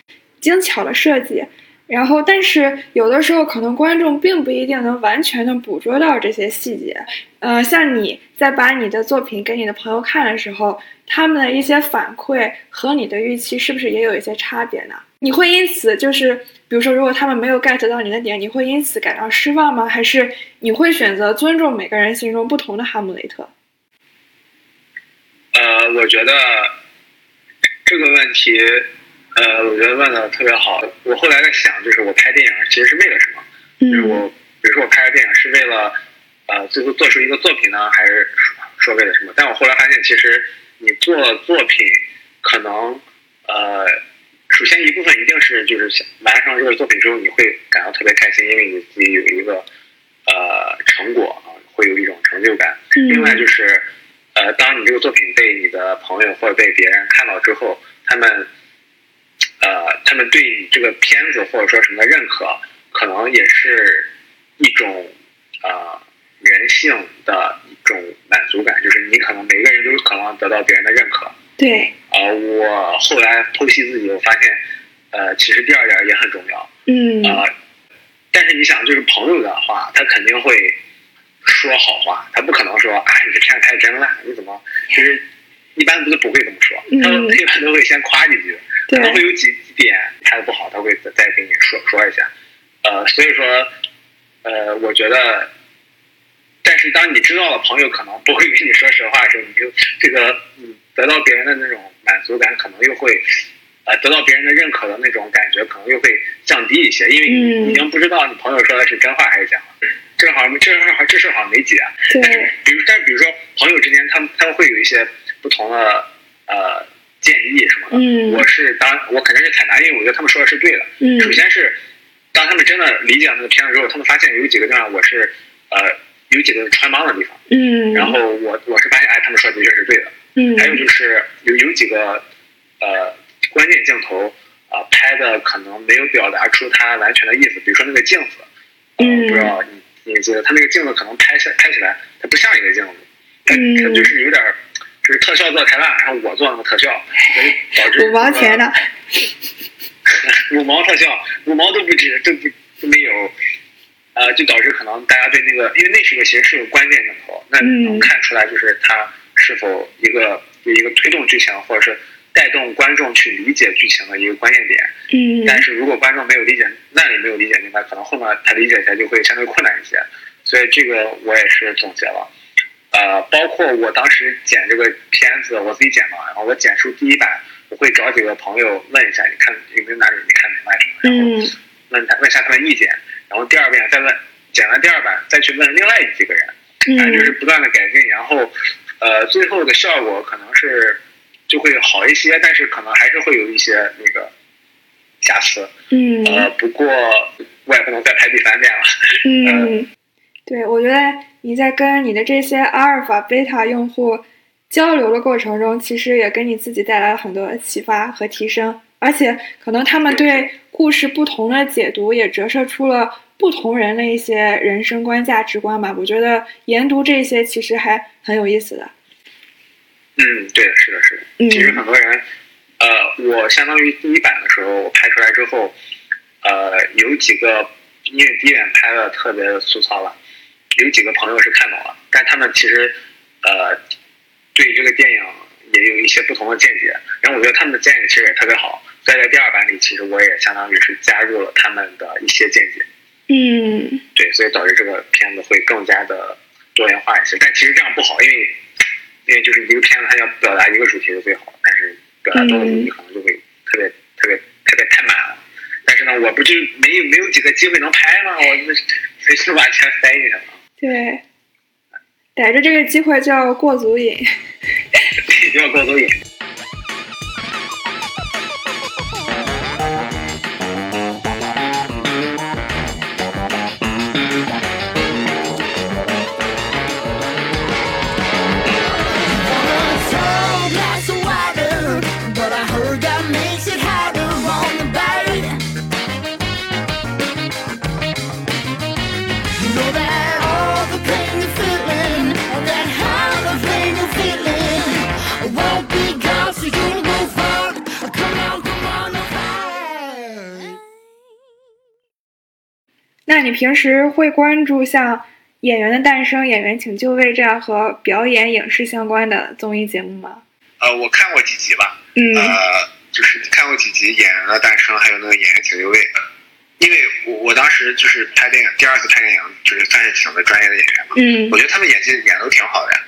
[SPEAKER 1] 精巧的设计，然后但是有的时候可能观众并不一定能完全的捕捉到这些细节。呃，像你在把你的作品给你的朋友看的时候，他们的一些反馈和你的预期是不是也有一些差别呢？你会因此就是，比如说，如果他们没有 get 到你的点，你会因此感到失望吗？还是你会选择尊重每个人心中不同的哈姆雷特？
[SPEAKER 2] 呃，我觉得这个问题，呃，我觉得问的特别好。我后来在想，就是我拍电影其实是为了什么？就是
[SPEAKER 1] 嗯
[SPEAKER 2] 我，比如说我拍个电影是为了，呃，最后做出一个作品呢，还是说为了什么？但我后来发现，其实你做作品，可能，呃，首先一部分一定是就是想完成这个作品之后，你会感到特别开心，因为你自己有一个，呃，成果啊，会有一种成就感。
[SPEAKER 1] 嗯
[SPEAKER 2] 另外就是，呃，当你这个作品被你的朋友或者被别人看到之后，他们，呃，他们对你这个片子或者说什么的认可，可能也是一种呃人性的一种满足感，就是你可能每个人都有渴望得到别人的认可。
[SPEAKER 1] 对，
[SPEAKER 2] 呃，我后来剖析自己，我发现，呃，其实第二点也很重要。
[SPEAKER 1] 嗯。
[SPEAKER 2] 呃，但是你想，就是朋友的话，他肯定会说好话，他不可能说啊，你这片子拍得真烂，你怎么？就是一般不是不会这么说，他
[SPEAKER 1] 们
[SPEAKER 2] 他一般都会先夸几句，可能会，有几几点拍的不好，他会再再给你说说一下。呃，所以说，呃，我觉得，但是当你知道了朋友可能不会跟你说实话的时候，你就这个嗯得到别人的那种满足感，可能又会。呃，得到别人的认可的那种感觉，可能又会降低一些，因为已经不知道你朋友说的是真话还是假话。这好像这事儿这事儿好像没解，但是，比如，但是比如说朋友之间，他们他们会有一些不同的呃建议什么的。
[SPEAKER 1] 嗯。
[SPEAKER 2] 我是当我肯定是采纳，因为我觉得他们说的是对的。
[SPEAKER 1] 嗯。
[SPEAKER 2] 首先是当他们真的理解了那个片子之后，他们发现有几个地方我是呃有几个穿帮的地方，
[SPEAKER 1] 嗯，
[SPEAKER 2] 然后我我是发现哎他们说的的确是对的。
[SPEAKER 1] 嗯，
[SPEAKER 2] 还有就是有有几个呃关键镜头啊、呃拍的可能没有表达出他完全的意思，比如说那个镜子，呃
[SPEAKER 1] 嗯。
[SPEAKER 2] 不知道你你记得他那个镜子可能拍下拍起来它不像一个镜子，它
[SPEAKER 1] 嗯。
[SPEAKER 2] 它就是有点儿就是特效做得太烂，然后我做那个特效，所以导致
[SPEAKER 1] 五毛钱的，
[SPEAKER 2] 五毛特效，五毛都不值，都不都没有，呃，就导致可能大家对那个，因为那是个其实是个关键镜头，那
[SPEAKER 1] 嗯
[SPEAKER 2] 能看出来就是它是否一个有一个推动剧情或者是带动观众去理解剧情的一个关键点。
[SPEAKER 1] 嗯
[SPEAKER 2] 但是如果观众没有理解，那里没有理解明白，可能后面他理解起来就会相对困难一些。所以这个我也是总结了，呃，包括我当时剪这个片子，我自己剪嘛，然后我剪出第一版，我会找几个朋友问一下，你看有没有哪里没看明白什么，然后
[SPEAKER 1] 嗯
[SPEAKER 2] 问他问一下他们意见，然后第二遍再问，剪完第二版再去问另外几个人，反正就是
[SPEAKER 1] 嗯
[SPEAKER 2] 不断的改进，然后呃最后的效果可能是就会好一些，但是可能还是会有一些那个瑕疵。呃，
[SPEAKER 1] 嗯
[SPEAKER 2] 不过我也不能再拍第三遍了。
[SPEAKER 1] 嗯，对，我觉得你在跟你的这些阿尔法、贝塔用户交流的过程中，其实也给你自己带来了很多启发和提升，而且可能他们对故事不同的解读，也折射出了不同人的一些人生观、价值观吧。我觉得研读这些其实还很有意思的。
[SPEAKER 2] 嗯，对，是的，是的。
[SPEAKER 1] 嗯
[SPEAKER 2] 其实很多人，呃，我相当于第一版的时候，我拍出来之后，呃，有几个因为第一版拍的特别粗糙了，有几个朋友是看懂了，但他们其实呃对这个电影也有一些不同的见解，然后我觉得他们的见解其实也特别好，所以在第二版里，其实我也相当于是加入了他们的一些见解。
[SPEAKER 1] 嗯
[SPEAKER 2] 对，所以导致这个片子会更加的多元化一些。但其实这样不好，因为因为就是一个片子它要表达一个主题是最好，但是表达多个主题可能就会特别、特别特别太满了。但是呢，我不就没有没有几个机会能拍吗？我那随时把钱塞进去了，
[SPEAKER 1] 对，逮着这个机会就要过足瘾。
[SPEAKER 2] 要过足瘾。
[SPEAKER 1] 你平时会关注像《演员的诞生》《演员请就位》这样和表演影视相关的综艺节目吗？
[SPEAKER 2] 呃，我看过几集吧，
[SPEAKER 1] 嗯
[SPEAKER 2] 呃，就是看过几集《演员的诞生》，还有那个《演员请就位》，因为我我当时就是拍电影，第二次拍电影，就是算是请的专业的演员嘛，
[SPEAKER 1] 嗯
[SPEAKER 2] 我觉得他们演技演的都挺好的呀，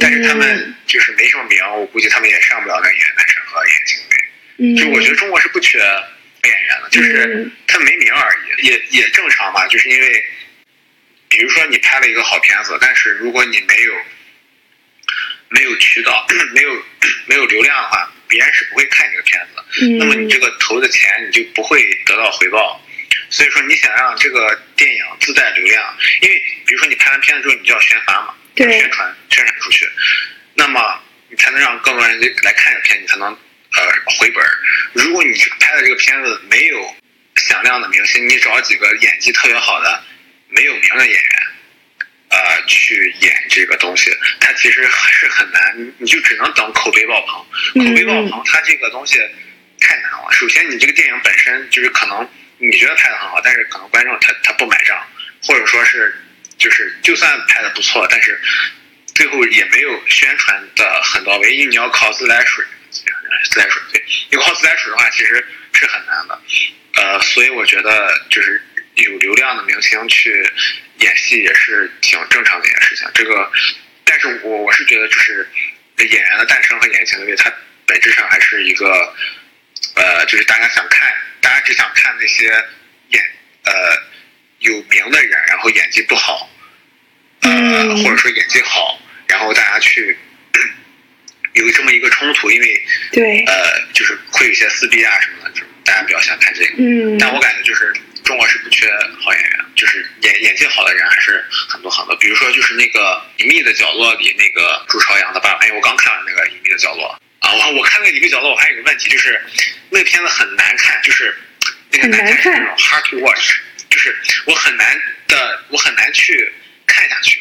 [SPEAKER 2] 但是他们就是没什么名，我估计他们也上不了那个演员诞生和演员请就位。
[SPEAKER 1] 嗯，
[SPEAKER 2] 就我觉得中国是不缺演员了，就是
[SPEAKER 1] 嗯。
[SPEAKER 2] 他没名而已，也也正常嘛，就是因为，比如说你拍了一个好片子，但是如果你没有没有渠道，没有 没有流量的话，别人是不会看这个片子那么你这个投的钱你就不会得到回报。所以说你想让这个电影自带流量，因为比如说你拍完片子之后你就要宣发嘛，
[SPEAKER 1] 对。
[SPEAKER 2] 宣传宣传出去，那么你才能让更多人来看这个片，你才能呃回本儿。如果你拍的这个片子没有响亮的明星，你找几个演技特别好的没有名的演员，呃，去演这个东西，它其实还是很难，你就只能等口碑爆棚。
[SPEAKER 1] 嗯
[SPEAKER 2] 口碑爆棚，它这个东西太难了。首先，你这个电影本身就是可能你觉得拍的很好，但是可能观众他他不买账，或者说是就是就算拍的不错，但是最后也没有宣传的很到位，因为你要靠自来水，自来水对，你靠自来水的话，其实是很难的。呃，所以我觉得就是有流量的明星去演戏也是挺正常的一件事情。这个，但是我我是觉得就是演员的诞生和演艺情队，它本质上还是一个呃，就是大家想看，大家只想看那些演呃有名的人，然后演技不好，呃，
[SPEAKER 1] 嗯
[SPEAKER 2] 或者说演技好，然后大家去有这么一个冲突，因为
[SPEAKER 1] 对，
[SPEAKER 2] 呃，就是会有一些撕逼啊什么的，就是大家比较想看这个。
[SPEAKER 1] 嗯，
[SPEAKER 2] 但我感觉就是中国是不缺好演员，就是演演技好的人还是很多很多。比如说就是那个《隐秘的角落》里那个朱朝阳的爸爸，哎，我刚看完那个《隐秘的角落》啊，我我看那个《隐秘角落》，我还有一个问题，就是那个片子很难看，就是那个
[SPEAKER 1] 很难
[SPEAKER 2] 难看是那种 hard to watch，就是我很难的，我很难去看下去，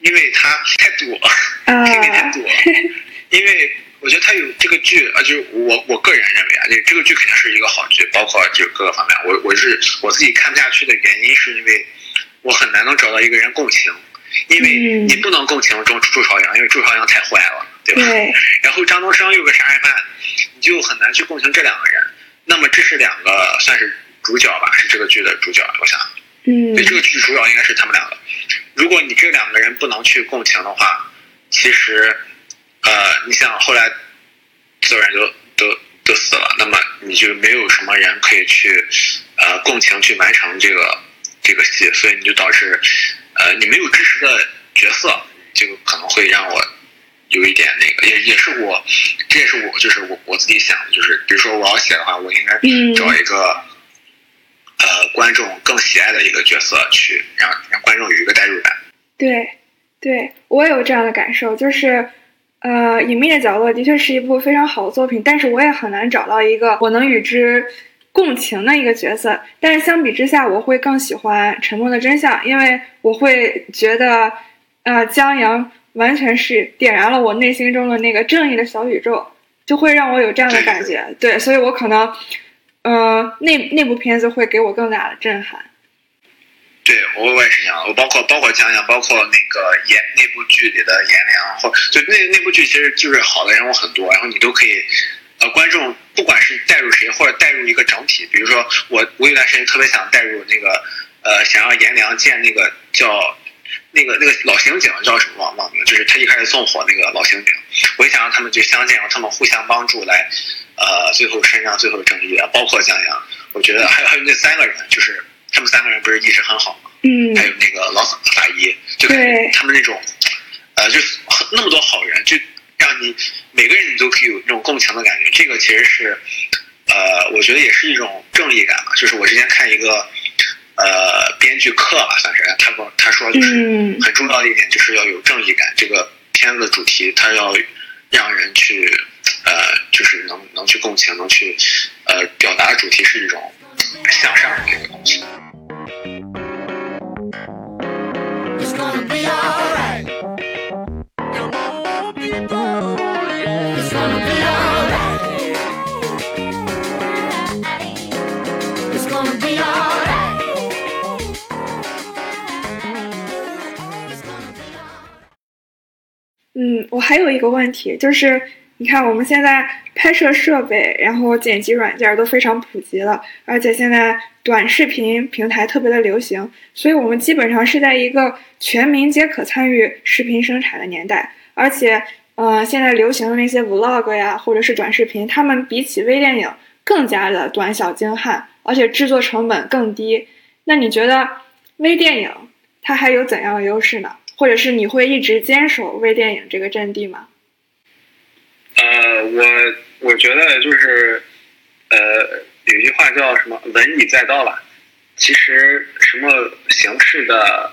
[SPEAKER 2] 因为它太堵了。
[SPEAKER 1] 啊
[SPEAKER 2] 黑面太堵了，因为我觉得他有这个剧啊，就是我我个人认为啊，这这个剧肯定是一个好剧，包括就各个方面，我我是我自己看不下去的原因是因为我很难能找到一个人共情，因为
[SPEAKER 1] 嗯
[SPEAKER 2] 你不能共情朱朱朝阳，因为朱朝阳太坏了，对吧？
[SPEAKER 1] 对，
[SPEAKER 2] 然后张东升又个杀人犯，你就很难去共情这两个人。那么这是两个算是主角吧，是这个剧的主角，我想。
[SPEAKER 1] 嗯
[SPEAKER 2] 对，这个剧主要应该是他们两个。如果你这两个人不能去共情的话，其实，呃，你想后来所有人都都都死了，那么你就没有什么人可以去呃共情去完成这个这个戏，所以你就导致呃你没有支持的角色，就可能会让我有一点那个，也也是我，这也是我就是我我自己想的，就是比如说我要写的话，我应该
[SPEAKER 1] 嗯
[SPEAKER 2] 找一个。呃，观众更喜爱的一个角色，去让让观众有一个代入感。
[SPEAKER 1] 对，对我也有这样的感受，就是，呃，《隐秘的角落》的确是一部非常好的作品，但是我也很难找到一个我能与之共情的一个角色。但是相比之下，我会更喜欢《沉默的真相》，因为我会觉得，呃，江阳完全是点燃了我内心中的那个正义的小宇宙，就会让我有这样的感觉。对，所以我可能，呃，那那部片子会给我更大的震撼。
[SPEAKER 2] 对我我也是这样，我包括包括江阳，包括那个严那部剧里的颜良，或就那那部剧其实就是好的人物很多，然后你都可以，呃，观众不管是带入谁或者带入一个整体，比如说我我有段时间特别想带入那个呃，想让颜良见那个叫那个那个老刑警叫什么忘忘了，就是他一开始纵火那个老刑警，我也想让他们就相见，让他们互相帮助来，呃，最后伸张最后的正义啊，包括江阳，我觉得还有还有那三个人，就是他们三个人不是一直很好吗？
[SPEAKER 1] 嗯
[SPEAKER 2] 还有那个老法法医，就感觉他们那种，呃，就那么多好人，就让你每个人你都可以有那种共情的感觉。这个其实是，呃，我觉得也是一种正义感吧。就是我之前看一个，呃，编剧课吧，算是他说他说就是
[SPEAKER 1] 嗯
[SPEAKER 2] 很重要的一点就是要有正义感。这个片子的主题，他要让人去，呃，就是能能去共情，能去，呃，表达的主题是一种向上的这个东西。
[SPEAKER 1] 嗯，我还有一个问题，就是你看我们现在拍摄设备，然后剪辑软件都非常普及了，而且现在短视频平台特别的流行，所以我们基本上是在一个全民皆可参与视频生产的年代，而且，呃，现在流行的那些 vlog 呀，或者是短视频，他们比起微电影更加的短小精悍，而且制作成本更低。那你觉得微电影它还有怎样的优势呢？或者是你会一直坚守微电影这个阵地吗？
[SPEAKER 2] 呃，我我觉得就是，呃，有句话叫什么“文以载道”吧。其实什么形式的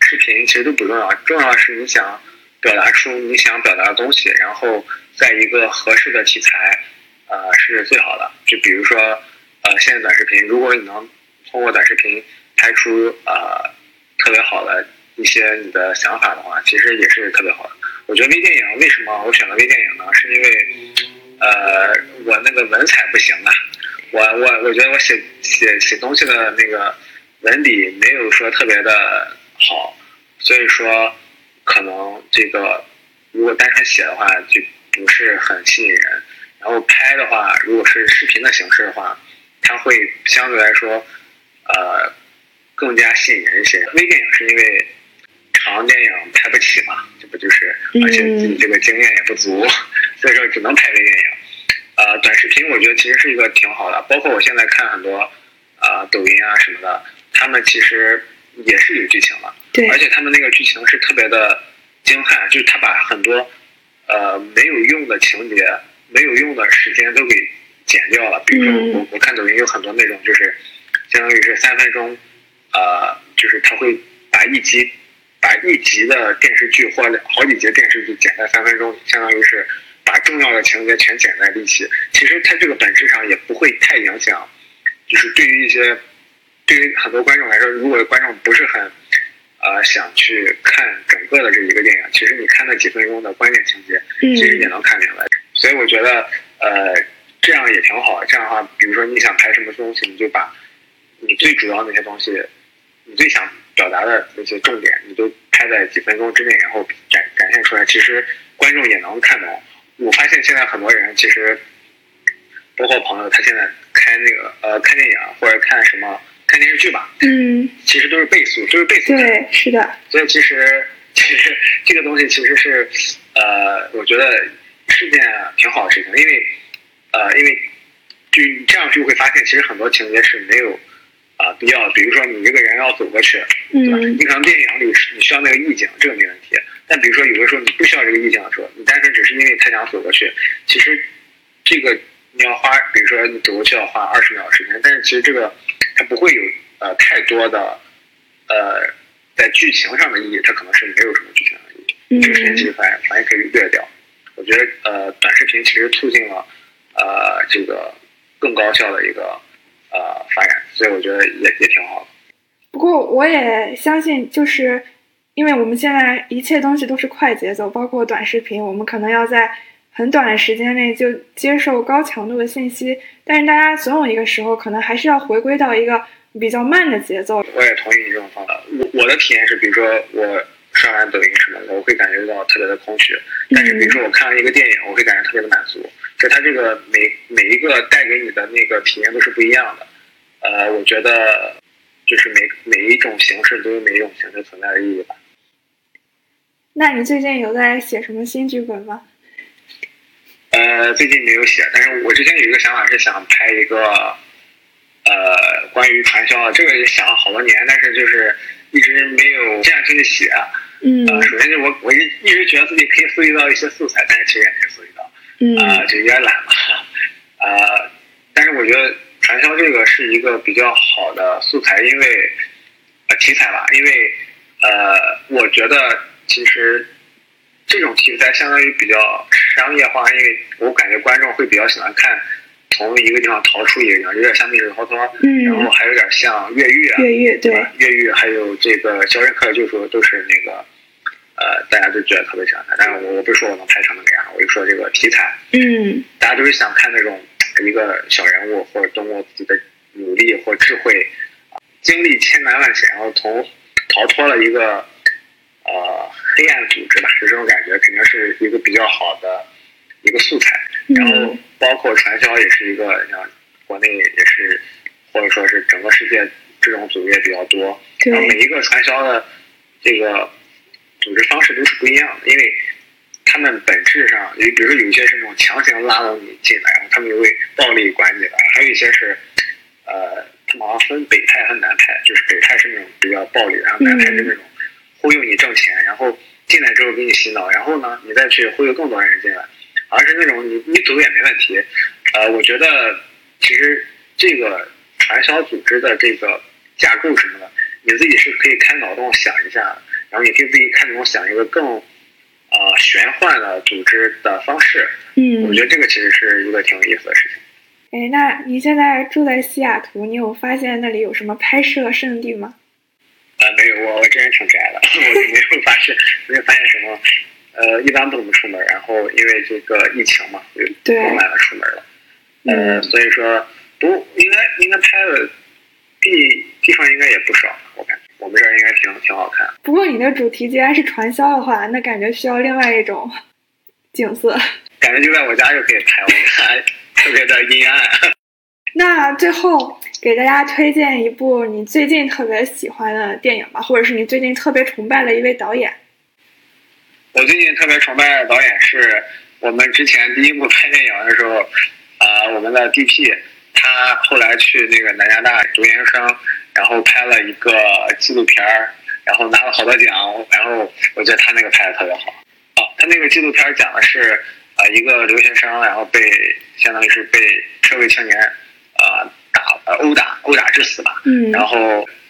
[SPEAKER 2] 视频其实都不重要，重要的是你想表达出你想表达的东西，然后在一个合适的题材，呃，是最好的。就比如说，呃现在短视频，如果你能通过短视频拍出呃特别好的一些你的想法的话，其实也是特别好的。我觉得微电影为什么我选择微电影呢？是因为呃我那个文采不行啊，我我我觉得我写写写东西的那个文笔没有说特别的好，所以说可能这个如果单纯写的话就不是很吸引人。然后拍的话，如果是视频的形式的话，它会相对来说，呃，更加吸引人一些。微电影是因为长电影拍不起嘛，这不就是，而且自己这个经验也不足，所以说只能拍微电影。呃，短视频我觉得其实是一个挺好的，包括我现在看很多啊、抖音啊什么的，他们其实也是有剧情的，
[SPEAKER 1] 对
[SPEAKER 2] 而且他们那个剧情是特别的精悍，就是他把很多呃没有用的情节、没有用的时间都给剪掉了。比如说
[SPEAKER 1] 嗯
[SPEAKER 2] 我我看抖音有很多那种就是相当于是三分钟，呃，就是他会把一集把一集的电视剧或者好几集电视剧剪在三分钟，相当于是把重要的情节全剪在一起。其实它这个本质上也不会太影响，就是对于一些对于很多观众来说，如果观众不是很呃想去看整个的这一个电影，其实你看那几分钟的关键情节，
[SPEAKER 1] 嗯
[SPEAKER 2] 其实也能看明白。所以我觉得呃这样也挺好。这样的话，比如说你想拍什么东西，你就把你最主要那些东西，你最想表达的那些重点，你都拍在几分钟之内，然后展展现出来，其实观众也能看懂。我发现现在很多人其实，包括朋友，他现在看那个呃看电影或者看什么看电视剧吧，
[SPEAKER 1] 嗯，
[SPEAKER 2] 其实都是倍速，都是倍速看。
[SPEAKER 1] 对，是的，
[SPEAKER 2] 所以其实其实这个东西其实是呃，我觉得是件挺好的事情，因为呃，因为就你这样就会发现，其实很多情节是没有啊、呃必要。比如说你这个人要走过去，对吧？
[SPEAKER 1] 嗯
[SPEAKER 2] 你可能电影里你需要那个意境，这个没问题。但比如说有的时候你不需要这个意境的时候，你单纯只是因为太想走过去，其实这个你要花，比如说你走过去要花二十秒时间，但是其实这个它不会有呃太多的呃在剧情上的意义，它可能是没有什么剧情的意义。
[SPEAKER 1] 嗯
[SPEAKER 2] 这个时间其实反反而可以略掉。我觉得呃短视频其实促进了呃这个更高效的一个呃发展，所以我觉得也也挺好的。
[SPEAKER 1] 不过我也相信，就是因为我们现在一切东西都是快节奏，包括短视频，我们可能要在很短的时间内就接受高强度的信息，但是大家总有一个时候可能还是要回归到一个比较慢的节奏。
[SPEAKER 2] 我也同意你这种方法。我我的体验是，比如说我刷完抖音什么的，我会感觉到特别的空虚。但是比如说我看了一个电影，我会感觉特别的满足。就它这个每每一个带给你的那个体验都是不一样的。呃，我觉得就是每每一种形式都有每一种形式存在的意义吧。
[SPEAKER 1] 那你最近有在写什么新剧本吗？
[SPEAKER 2] 呃，最近没有写，但是我之前有一个想法是想拍一个，呃，关于传销的，这个也想了好多年，但是就是一直没有这样去写。
[SPEAKER 1] 嗯
[SPEAKER 2] 呃，首先就我我一一直觉得自己可以搜集到一些素材，但是其实也没搜集到，
[SPEAKER 1] 嗯。
[SPEAKER 2] 啊、就有点懒嘛，啊，但是我觉得传销这个是一个比较好的素材，因为呃题材吧，因为呃，我觉得其实这种题材相当于比较商业化，因为我感觉观众会比较喜欢看从一个地方逃出一个地方，有点像密室逃脱，
[SPEAKER 1] 嗯
[SPEAKER 2] 然后还有点像越狱啊，
[SPEAKER 1] 越狱对，
[SPEAKER 2] 越狱还有这个《肖申克的救赎》都是那个呃，大家都觉得特别喜欢看，但是我我不是说我能拍成那个样，我就说这个题材，
[SPEAKER 1] 嗯
[SPEAKER 2] 大家都是想看那种一个小人物或者通过自己的努力或智慧，经历千难万险，然后从逃脱了一个呃黑暗组织吧，就这种感觉，肯定是一个比较好的一个素材。然后
[SPEAKER 1] 嗯
[SPEAKER 2] 包括传销也是一个，像国内也是，或者说是整个世界这种组织也比较多。
[SPEAKER 1] 对
[SPEAKER 2] 然后每一个传销的这个组织方式都是不一样的，因为他们本质上，你比如说有一些是那种强行拉拢你进来，然后他们就会暴力管你来，还有一些是，呃，他们好像分北派和南派，就是北派是那种比较暴力，然后南派是那种忽悠你挣钱，然后进来之后给你洗脑，然后呢，你再去忽悠更多人进来，而是那种你你走也没问题。呃，我觉得其实这个传销组织的这个架构什么的，你自己是可以开脑洞想一下的，然后也可以自己开脑洞想一个更呃玄幻的组织的方式。嗯我
[SPEAKER 1] 嗯
[SPEAKER 2] 觉得这个其实是一个挺有意思的事情。
[SPEAKER 1] 哎，那你现在住在西雅图，你有发现那里有什么拍摄圣地吗？
[SPEAKER 2] 呃，没有，我我这人挺宅的，我就没有发现没有发现什么，呃，一般不怎么出门，然后因为这个疫情嘛，就
[SPEAKER 1] 对
[SPEAKER 2] 不懒得出门了，呃，
[SPEAKER 1] 嗯
[SPEAKER 2] 所以说不应该应该拍的地地方应该也不少，我感觉我们这儿应该挺挺好看。
[SPEAKER 1] 不过你的主题既然是传销的话，那感觉需要另外一种 景色。
[SPEAKER 2] 感觉就在我家就可以拍，我家特别的阴暗。
[SPEAKER 1] 那最后给大家推荐一部你最近特别喜欢的电影吧，或者是你最近特别崇拜的一位导演。
[SPEAKER 2] 我最近特别崇拜的导演是我们之前第一部拍电影的时候，啊、我们的 DP 他后来去那个南加大读研究生，然后拍了一个纪录片儿，然后拿了好多奖，然后我觉得他那个拍的特别好。啊，他那个纪录片儿讲的是啊、一个留学生，然后被相当于是被社会青年啊、打呃殴打殴打致死吧，
[SPEAKER 1] 嗯
[SPEAKER 2] 然后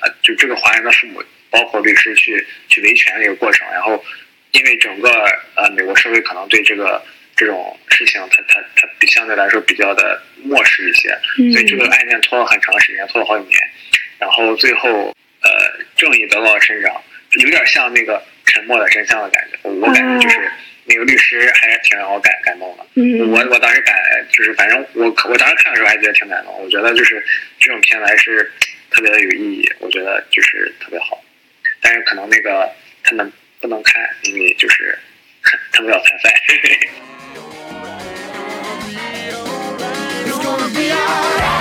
[SPEAKER 2] 呃，就这个华人的父母，包括律师去去维权的一个过程，然后因为整个呃美国社会可能对这个这种事情，他他他比相对来说比较的漠视一些，
[SPEAKER 1] 嗯
[SPEAKER 2] 所以这个案件拖了很长时间，拖了好几年，然后最后呃正义得到了伸张，有点像那个沉默的真相的感觉，我我感觉就是
[SPEAKER 1] 哦
[SPEAKER 2] 那个律师还是挺让我感感动的。
[SPEAKER 1] 嗯
[SPEAKER 2] 我我当时感就是，反正我我当时看的时候还觉得挺感动。我觉得就是这种片子还是特别的有意义，我觉得就是特别好。但是可能那个他们不能看，因为就是 他们要参赛。
[SPEAKER 3] It's gonna be alright.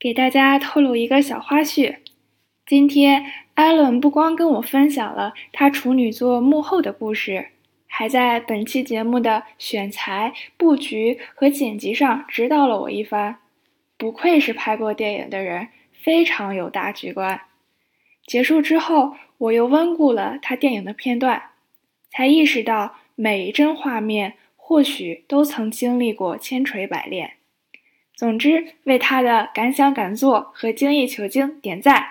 [SPEAKER 1] 给大家透露一个小花絮，今天艾伦不光跟我分享了他处女作幕后的故事，还在本期节目的选材、布局和剪辑上指导了我一番。不愧是拍过电影的人，非常有大局观。结束之后，我又温故了他电影的片段，才意识到每一帧画面或许都曾经历过千锤百炼。总之，为他的敢想敢做和精益求精点赞。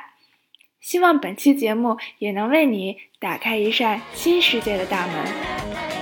[SPEAKER 1] 希望本期节目也能为你打开一扇新世界的大门。